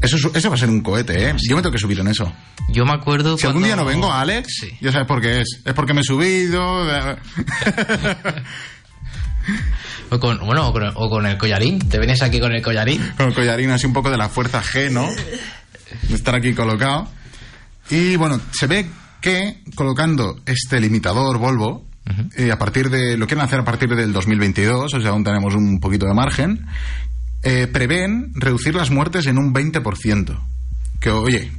Eso, es- eso va a ser un cohete, ¿eh? Yo me tengo que subir en eso. Yo me acuerdo Si algún día no vengo, Alex, Sí. ya sabes por qué es. Es porque me he subido. [laughs] O con, bueno, o con, o con el collarín. Te vienes aquí con el collarín. con el collarín así un poco de la fuerza G, ¿no? De estar aquí colocado. Y bueno, se ve que colocando este limitador Volvo, eh, a partir de. lo quieren hacer a partir del 2022, o sea, aún tenemos un poquito de margen. eh, prevén reducir las muertes en un 20%. Que oye,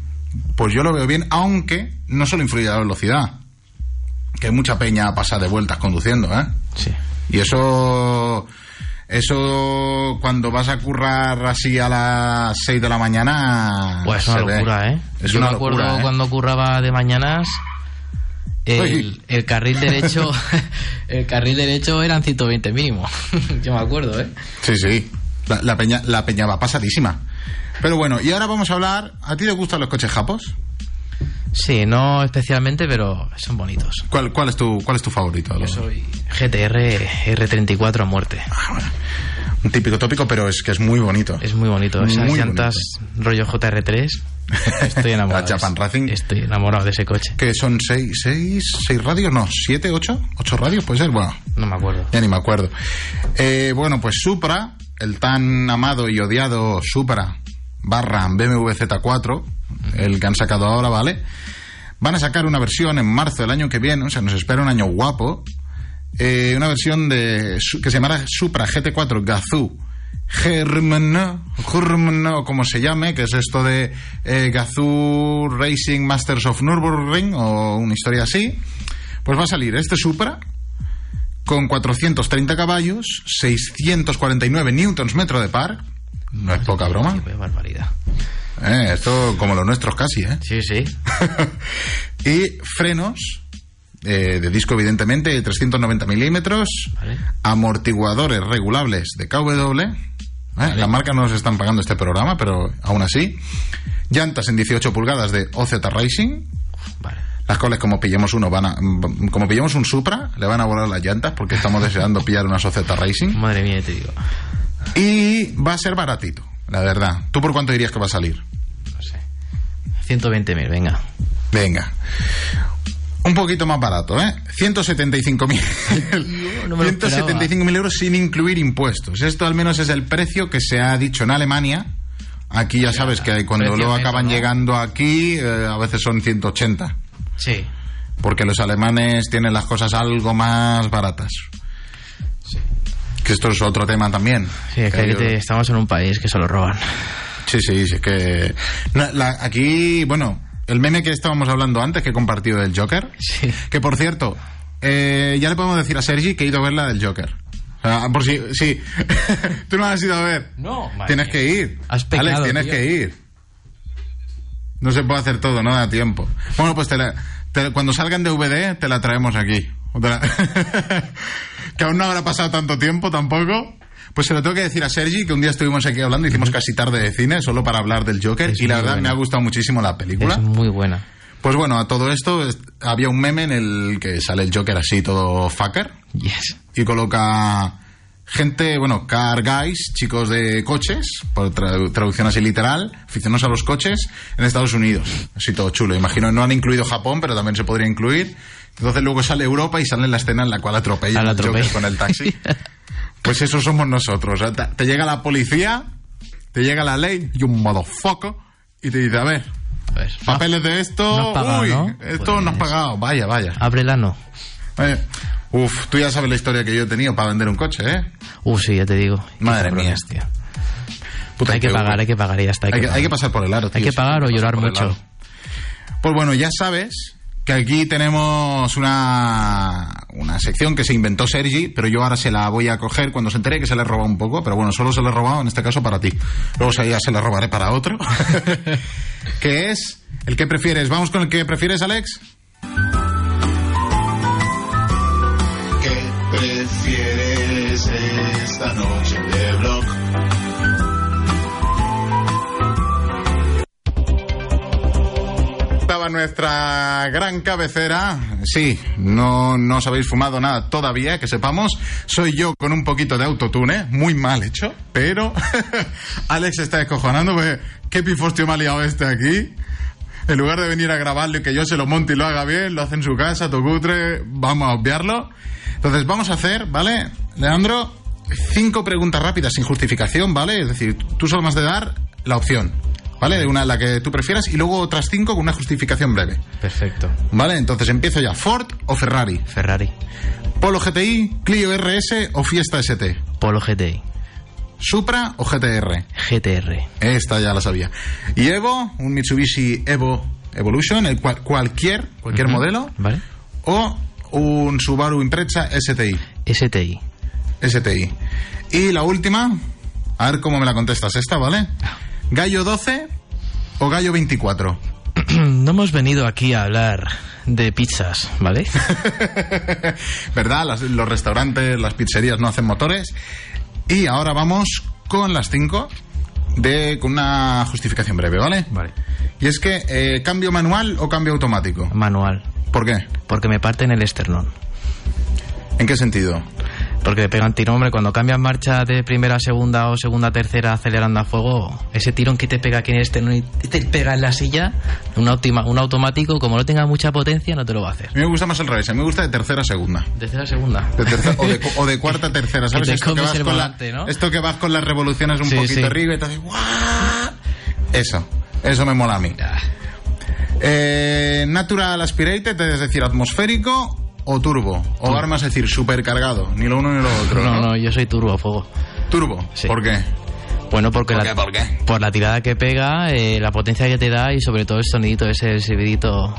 pues yo lo veo bien, aunque no solo influye la velocidad. Que hay mucha peña pasa de vueltas conduciendo, ¿eh? Sí. Y eso, eso cuando vas a currar así a las 6 de la mañana. Pues es una ve. locura, ¿eh? Es Yo una me acuerdo locura, ¿eh? cuando curraba de mañanas. El, el carril derecho [laughs] el carril derecho eran 120 mínimo [laughs] yo me acuerdo eh Sí, sí. La, la peña, la peña va pasadísima. Pero bueno, y ahora vamos a hablar. ¿A ti te gustan los coches japos? Sí, no especialmente, pero son bonitos. ¿Cuál, cuál, es, tu, cuál es tu favorito? Yo soy GTR R34 a muerte. Un típico tópico, pero es que es muy bonito. Es muy bonito. Esas Muy llantas rollo JR3. Estoy [laughs] enamorado. La Japan Racing. Estoy enamorado de ese coche. Que son seis, seis, seis radios, no, siete, ocho, ocho radios, puede ser, bueno, No me acuerdo. ya ni me acuerdo. Eh, bueno, pues Supra, el tan amado y odiado Supra barra BMW Z4, el que han sacado ahora, ¿vale? Van a sacar una versión en marzo del año que viene, o sea, nos espera un año guapo. Eh, una versión de que se llamará Supra GT4 Gazoo German, German, o como se llame, que es esto de eh, Gazoo Racing Masters of Nürburgring o una historia así. Pues va a salir este Supra con 430 caballos, 649 newtons metro de par. No es poca broma. Qué barbaridad. Eh, esto como los nuestros casi, ¿eh? Sí, sí. [laughs] y frenos eh, de disco, evidentemente, de 390 milímetros, Vale. amortiguadores regulables de KW. ¿eh? Las marcas no nos están pagando este programa, pero aún así. Llantas en 18 pulgadas de OZ Racing. Vale. Las cuales, como pillemos uno, van a, como pillemos un Supra, le van a volar las llantas porque estamos deseando pillar unas OZ Racing. Madre mía, te digo. Y va a ser baratito, la verdad. ¿Tú por cuánto dirías que va a salir? No sé. 120.000, venga. Venga. Un poquito más barato, ¿eh? 175.000. no me lo esperaba. 175.000 euros sin incluir impuestos. Esto al menos es el precio que se ha dicho en Alemania. Aquí ya sabes que cuando neto, acaban llegando aquí, eh, a veces son 180. Sí. Porque los alemanes tienen las cosas algo más baratas. Que esto es otro tema también. Sí, es que te- estamos en un país que se lo roban. Sí, sí, sí, es que... No, la- aquí, bueno, el meme que estábamos hablando antes, que he compartido del Joker, Sí. que por cierto, eh, ya le podemos decir a Sergi que he ido a ver la del Joker. O sea, por si... Sí. [laughs] Tú no la has ido a ver. No, Tienes mía. que ir. Has pecado, Alex, tienes tío. que ir. No se puede hacer todo, no da tiempo. Bueno, pues te la- te- cuando salgan de VD te la traemos aquí. [laughs] Que aún no habrá pasado tanto tiempo tampoco. Pues se lo tengo que decir a Sergi, que un día estuvimos aquí hablando, hicimos casi tarde de cine, solo para hablar del Joker, Es y la verdad buena. me ha gustado muchísimo la película. Es muy buena. Pues bueno, a todo esto es- había un meme en el que sale el Joker así todo fucker, Yes. y coloca gente, bueno, car guys, chicos de coches, por tra- traducción así literal, aficionados a los coches en Estados Unidos. Así todo chulo. Imagino, no han incluido Japón, pero también se podría incluir. Entonces luego sale Europa y sale la escena en la cual atropella Al Joker con el taxi. [laughs] Pues eso somos nosotros. O sea, te, te llega la policía, te llega la ley y un motherfucker y te dice, a ver, Pues, papeles de esto, no has pagado, uy, ¿no? esto no has Pues- pagado, vaya, vaya. Ábrela, no. Uf, tú ya sabes la historia que yo he tenido para vender un coche, ¿eh? Uh, sí, ya te digo. Madre mía. tío. Puta, Hay que pagar, hay que pagar y ya está. Hay que, hay que pasar por el aro, tío, Hay que pagar o llorar mucho. Pues bueno, ya sabes que aquí tenemos una, una sección que se inventó Sergi, pero yo ahora se la voy a coger cuando se entere que se le he robado un poco, pero bueno, solo se le he robado en este caso para ti. Luego se- ya se le robaré para otro. [laughs] que es el que prefieres. ¿Vamos con el que prefieres, Alex? ¿Qué prefieres esta noche Nuestra gran cabecera. Sí, no, no os habéis fumado nada todavía, que sepamos. Soy yo con un poquito de autotune, muy mal hecho, pero [laughs] Alex está descojonando qué pifostio me ha liado este aquí. En lugar de venir a grabarlo y que yo se lo monte y lo haga bien, lo hace en su casa, tocutre, vamos a obviarlo. Entonces vamos a hacer, ¿vale? Leandro, cinco preguntas rápidas sin justificación, ¿vale? Es decir, tú solo más de dar la opción, ¿vale? De una la que tú prefieras y luego otras cinco con una justificación breve. Perfecto. ¿Vale? Entonces empiezo ya. Ford o Ferrari. Ferrari. Polo GTI, Clio RS o Fiesta ST. Polo GTI. Supra o GTR. GTR. Esta ya la sabía. Y Evo, un Mitsubishi Evo Evolution, el cual, cualquier, cualquier modelo. ¿Vale? O un Subaru Impreza STI. STI. STI. Y la última, a ver cómo me la contestas esta, ¿vale? Gallo 12 o Gallo 24. [clears throat] no hemos venido aquí a hablar de pizzas, ¿vale? [laughs] ¿Verdad? Las- los restaurantes, las pizzerías no hacen motores. Y ahora vamos con las cinco de, con una justificación breve, ¿vale? Vale. Y es que, eh, ¿cambio manual o cambio automático? Manual. ¿Por qué? Porque me parten el esternón. ¿En qué sentido? Porque te pegan tirón, hombre, cuando cambias marcha de primera a segunda o segunda a tercera acelerando a fuego, ese tirón que te pega aquí en el y te pega en la silla, un, autima- un automático, como no tenga mucha potencia, no te lo va a hacer. A mí me gusta más al revés, a mí me gusta de tercera a segunda. Tercera a segunda. De tercera- o, de, o de [laughs] cuarta a tercera, ¿sabes? Esto, que vas el con la- volante, ¿no? esto que vas con las revoluciones un Sí, poquito sí. arriba y te haces. Eso, eso me mola a mí. Eh, natural aspirated, es decir, atmosférico o turbo. O ahora me vas a decir supercargado, ni lo uno ni lo otro. No, no, yo soy turbo a fuego. Turbo, Sí. ¿por qué? Bueno, porque ¿Por la, qué? ¿Por qué? por la tirada que pega, eh, la potencia que te da y sobre todo el sonidito ese, silbidito,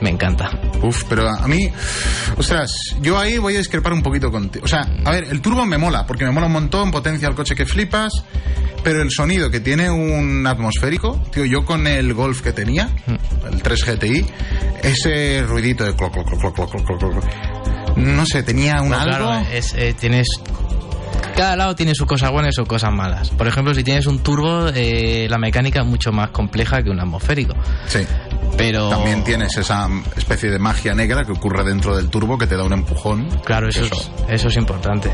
me encanta. Uf, pero a mí, ostras, yo ahí voy a discrepar un poquito contigo. O sea, a ver, el turbo me mola, porque me mola un montón, potencia el coche que flipas, pero el sonido que tiene un atmosférico, tío, yo con el Golf que tenía, el 3 GTI, ese ruidito de cloc, cloc, cloc, cloc, cloc, cloc, No sé, tenía un pues algo. Es, eh, tienes cada lado tiene sus cosas buenas y sus cosas malas. Por ejemplo, si tienes un turbo, eh, la mecánica es mucho más compleja que un atmosférico. Sí. Pero... También tienes esa especie de magia negra que ocurre dentro del turbo que te da un empujón. Claro, eso, eso. Es, eso es importante.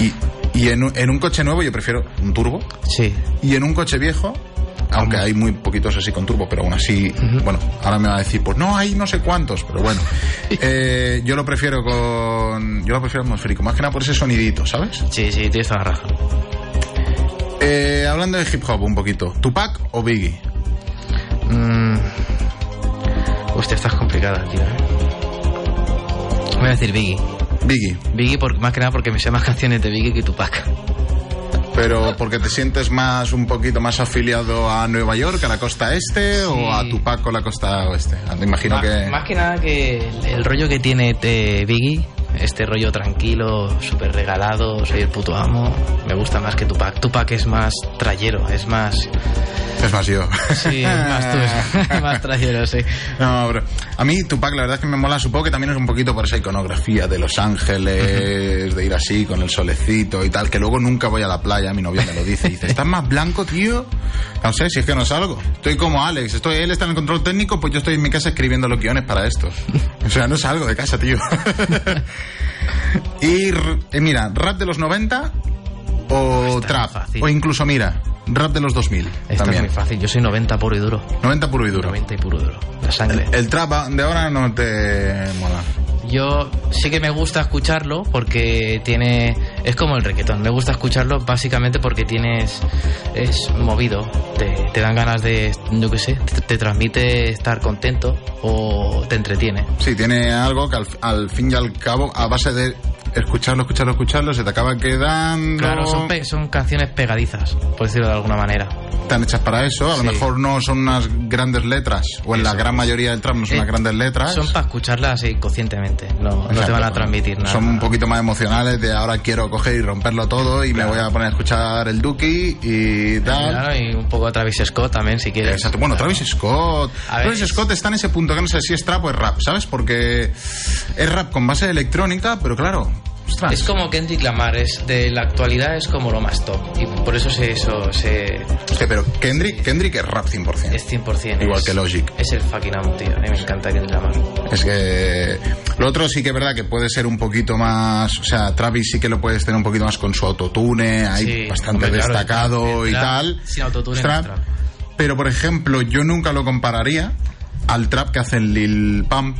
Y, y en un coche nuevo yo prefiero un turbo. Sí. Y en un coche viejo aunque hay muy poquitos así con turbo, pero aún así, bueno, ahora me va a decir, pues no, hay no sé cuántos, pero bueno, [laughs] eh, yo lo prefiero con, yo lo prefiero atmosférico, más que nada por ese sonidito, ¿sabes? Sí, sí, tienes toda la razón. Eh, hablando de hip hop un poquito, ¿Tupac o Biggie? Mm. Hostia, estás complicada, tío. ¿eh? Voy a decir Biggie. Biggie, Biggie, por, más que nada porque me sé más canciones de Biggie que Tupac. Pero porque te sientes más, un poquito más afiliado a Nueva York, a la costa este, o a Tupac o la costa oeste. Me imagino más, que... más que nada que el, el rollo que tiene eh, Biggie, este rollo tranquilo, súper regalado, soy el puto amo, me gusta más que Tupac. Tupac es más trayero, es más... Es más yo. Sí, más tú, más trayero, sí. No, pero a mí Tupac la verdad es que me mola, supongo que también es un poquito por esa iconografía de Los Ángeles, de ir así con el solecito y tal, que luego nunca voy a la playa, mi novia me lo dice, dice, ¿estás más blanco, tío? No sé, si es que no salgo. Estoy como Alex, estoy, él está en el control técnico, pues yo estoy en mi casa escribiendo los guiones para esto. O sea, no salgo de casa, tío. [laughs] y eh, mira, rap de los 90 o trap, o incluso mira, rap de los 2000 Esto también. es muy fácil, yo soy 90 puro y duro. 90 puro y duro. 90 y puro y duro, la sangre. El trap de ahora no te mola. Yo sí que me gusta escucharlo porque tiene. Es como el reggaetón. Me gusta escucharlo básicamente porque tienes. Es movido. Te, te dan ganas de. Yo qué sé. Te, te transmite estar contento o te entretiene. Sí, tiene algo que al, al fin y al cabo, a base de escucharlo, escucharlo, escucharlo, se te acaba quedando. Claro, son, pe- son canciones pegadizas, por decirlo de alguna manera. Están hechas para eso. A lo mejor no son unas grandes letras, o en la gran mayoría del trap no son Eh, unas grandes letras. Son para escucharlas así conscientemente. No, no te van a transmitir nada. Son un poquito más emocionales de ahora quiero coger y romperlo todo y me voy a poner a escuchar el Duki y tal. Claro, y un poco a Travis Scott también, si quieres. Exacto. Bueno, Travis Scott. A Travis Scott está en ese punto que no sé si es trap o es rap, ¿sabes? Porque es rap con base electrónica, pero claro. Ostras. Es como Kendrick Lamar, es de la actualidad es como lo más top. Y por eso se, eso se. Hostia, pero Kendrick, Kendrick es rap 100%. Es 100%. Igual es- que Logic. Es el fucking amo, tío. A mí me encanta Kendrick Lamar. Es que lo otro sí que es verdad que puede ser un poquito más, o sea, Travis sí que lo puedes tener un poquito más con su autotune, ahí Sí, bastante hombre, claro, destacado y trap tal. sin autotune Ostras, no trap. pero por ejemplo, yo nunca lo compararía al trap que hace Lil Pump,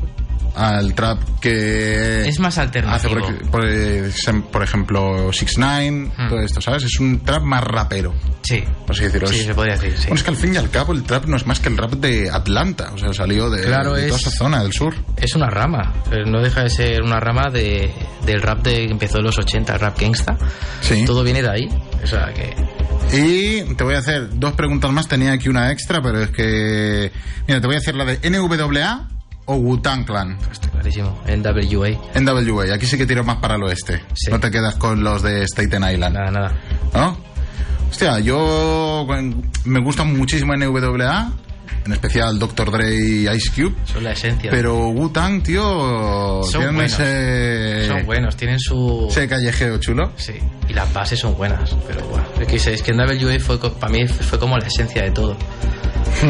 al trap que Es más alternativo. hace por, por, ej- por ejemplo 6 9 todo esto, ¿sabes? Es un trap más rapero. Hmm. Sí. Por así decirlo. Sí, Es- se podría decir, sí. Bueno, es que al fin y al cabo el trap no es más que el rap de Atlanta, o sea, salió de, Claro, de toda es- esa zona del sur. Es una rama, no deja de ser una rama de, del rap de, que empezó en los 80, el rap gangsta. Sí. Todo viene de ahí. O sea que. Y te voy a hacer dos preguntas más. Tenía aquí una extra, pero es que. Mira, te voy a hacer la de NWA o Wu-Tang Clan. Está clarísimo. NWA. NWA, aquí sí que tiro más para el oeste. Sí. No te quedas con los de Staten Island. Nada, nada. ¿No? Hostia, yo me gusta muchísimo NWA, en especial Dr. Dre y Ice Cube. Son la esencia. Pero Wu-Tang, tío, Son tienen buenos. ese. Son buenos, tienen su. Ese callejeo chulo. Sí, y las bases son buenas, pero bueno, es que, es que NWA fue, para mí fue como la esencia de todo.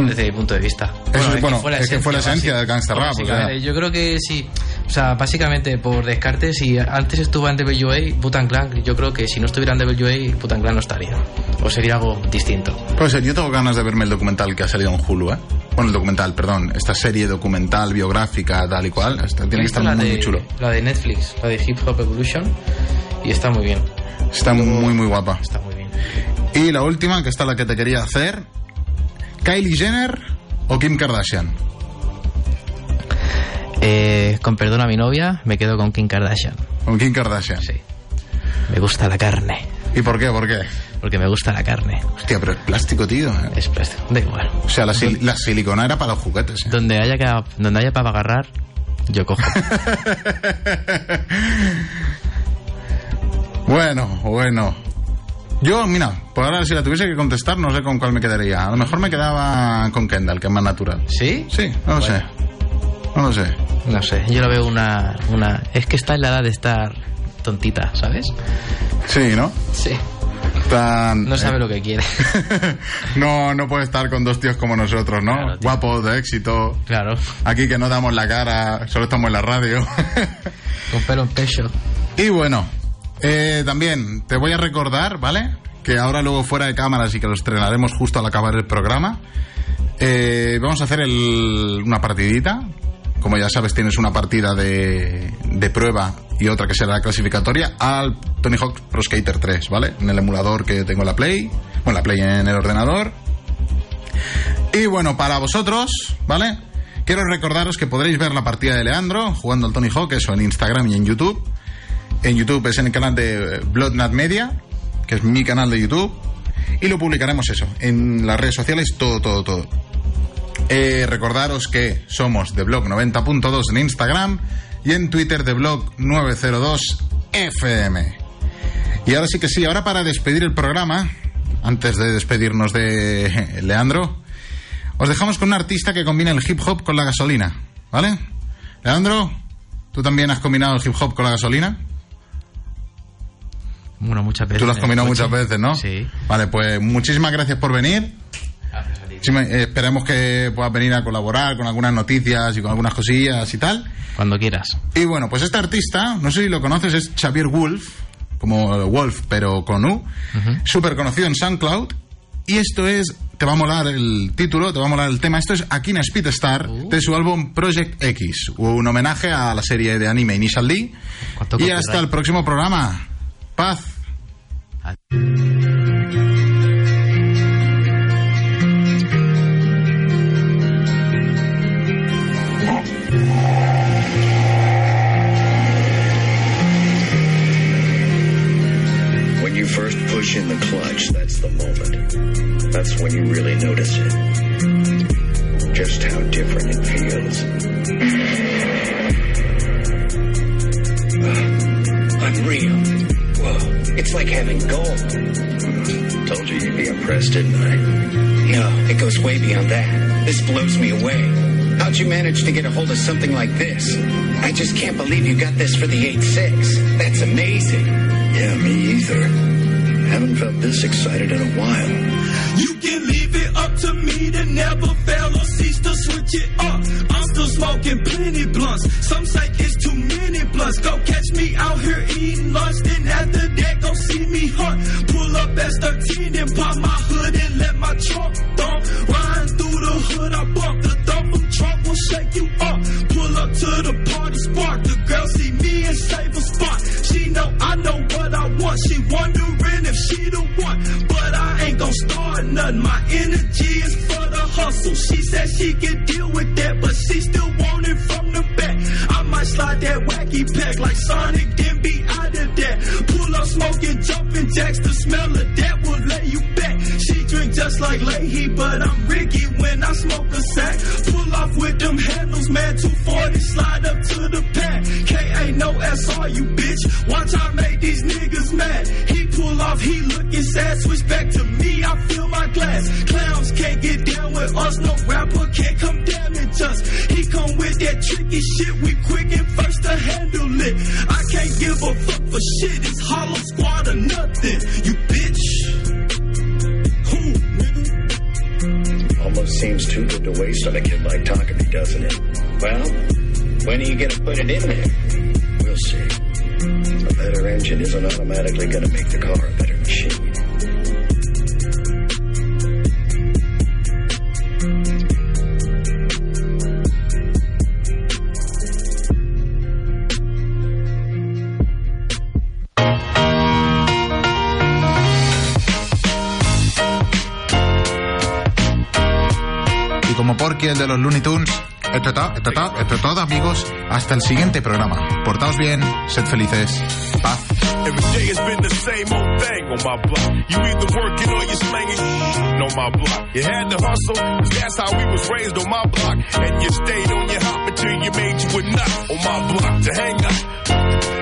Desde mi punto de vista. Eso, es bueno, es que fue la esencia del gangster rap, o sea. básicamente. Yo creo que sí. O sea, básicamente por descarte, si antes estuvo en WA, Butan Clan, yo creo que si no estuviera en WA, Butan Clan no estaría. O sería algo distinto. Pues yo tengo ganas de verme el documental que ha salido en Hulu, ¿eh? Bueno, el documental, perdón. Esta serie documental, biográfica, tal y cual. Esta- tiene que estar la muy, de, muy chulo. La de Netflix, la de Hip Hop Evolution, y está muy bien. Está muy, muy guapa. Está muy bien. Y la última, que esta es la que te quería hacer. ¿Kylie Jenner o Kim Kardashian? Eh, con perdón a mi novia, me quedo con Kim Kardashian. Con Kim Kardashian. Sí. Me gusta la carne. ¿Y por qué? ¿Por qué? Porque me gusta la carne. Hostia, pero es plástico, tío. ¿eh? Es plástico. Da igual. O sea, la, sil- la silicona era para los juguetes. ¿eh? Donde haya, que, donde haya para agarrar, yo cojo. [laughs] Bueno, bueno. Yo, mira, por ahora si la tuviese que contestar, no sé con cuál me quedaría. A lo mejor me quedaba con Kendall, que es más natural. ¿Sí? Sí, no lo sé. No lo sé. No sé, yo lo veo una, una... Es que está en la edad de estar tontita, ¿sabes? Sí, ¿no? Sí. Tan, No sabe eh, lo que quiere. [laughs] no, no puede estar con dos tíos como nosotros, ¿no? Claro. Guapos, de éxito. Claro. Aquí que no damos la cara, solo estamos en la radio. Con pelo en pecho. y bueno, eh, también te voy a recordar, ¿vale? Que ahora luego fuera de cámaras y que lo estrenaremos justo al acabar el programa. eh, vamos a hacer el- una partidita. Como ya sabes, tienes una partida de, prueba y otra que será clasificatoria al Tony Hawk Pro Skater 3, ¿vale? En el emulador que tengo en la Play, bueno, la Play en el ordenador. Y bueno, para vosotros, ¿vale? Quiero recordaros que podréis ver la partida de Leandro jugando al Tony Hawk, eso en Instagram y en YouTube. En YouTube es en el canal de Bloodnut Media, que es mi canal de YouTube. Y lo publicaremos eso, en las redes sociales, todo, todo, todo. Eh, recordaros que somos de blog 90.2 en Instagram y en Twitter de blog 902 FM. Y ahora sí que sí, ahora para despedir el programa, antes de despedirnos de [laughs] Leandro, os dejamos con un artista que combina el hip hop con la gasolina, ¿vale? Leandro, ¿tú también has combinado el hip hop con la gasolina? Bueno, muchas veces. Tú lo has combinado coche. muchas veces, ¿no? Sí. Vale, pues muchísimas gracias por venir. Sí, esperemos que puedas venir a colaborar con algunas noticias y con algunas cosillas y tal. Cuando quieras. Y bueno, pues este artista, no sé si lo conoces, es Xavier Wolf, como Wolf, pero con U, súper conocido en SoundCloud. Y esto es, te va a molar el título, te va a molar el tema. Esto es Akina Speedstar de su álbum Project X, un homenaje a la serie de anime Initial D. ¿Cuánto Y hasta el próximo programa. Paz. When you first push in the clutch, that's the moment. That's when you really notice it. Just how different it feels. It's like having gold. Told you you'd be impressed, didn't I? No, it goes way beyond that. This blows me away. How'd you manage to get a hold of something like this? I just can't believe you got this for the 8.6. That's amazing. Yeah, me either. Haven't felt this excited in a while. You can leave it up to me to never fail or cease to switch it up. I'm still smoking plenty blunts. Some say Go catch me out here eating lunch. Then after that, go see me hunt. Pull up S13 and pop my hood and let my trunk thump. Riding through the hood, I bump. The thump from trunk will shake you up. Pull up to the party spark. The girl see me and save a spot. She know I know what I want. She wondering if she the one. But I ain't gon' start nothing. My energy is for the hustle. She said she can deal with that, but she still that wacky pack like Sonic, then be out of that. Pull up smoking, jumping jacks. The smell of that will lay you back. She drink just like Leahy, but I'm Ricky when I smoke a sack. Pull off with them handles, man. 240, slide up to the pack. K ain't no SR, you bitch. Watch I make these niggas mad. He pull off, he looking sad. Switch back to me, I fill my glass. Clowns can't get down with us, no rapper can't come tricky shit, we quick and first to handle it. I can't give a fuck for shit, it's hollow squad or nothing, you bitch. Who, nigga? Almost seems too good to waste on a kid like Takumi, doesn't it? Well, when are you gonna put it in there? We'll see. A better engine isn't automatically gonna make the car a better El de los Looney Tunes, esto es todo, esto es todo, esto es todo, amigos. Hasta el siguiente programa. Portaos bien, sed felices. Paz. Every day has been the same old thing on my block. You either working or you slanging on my block. You had to hustle, 'cause that's how we was raised on my block. And you stayed on your hop until you made you a nut on my block to hang up.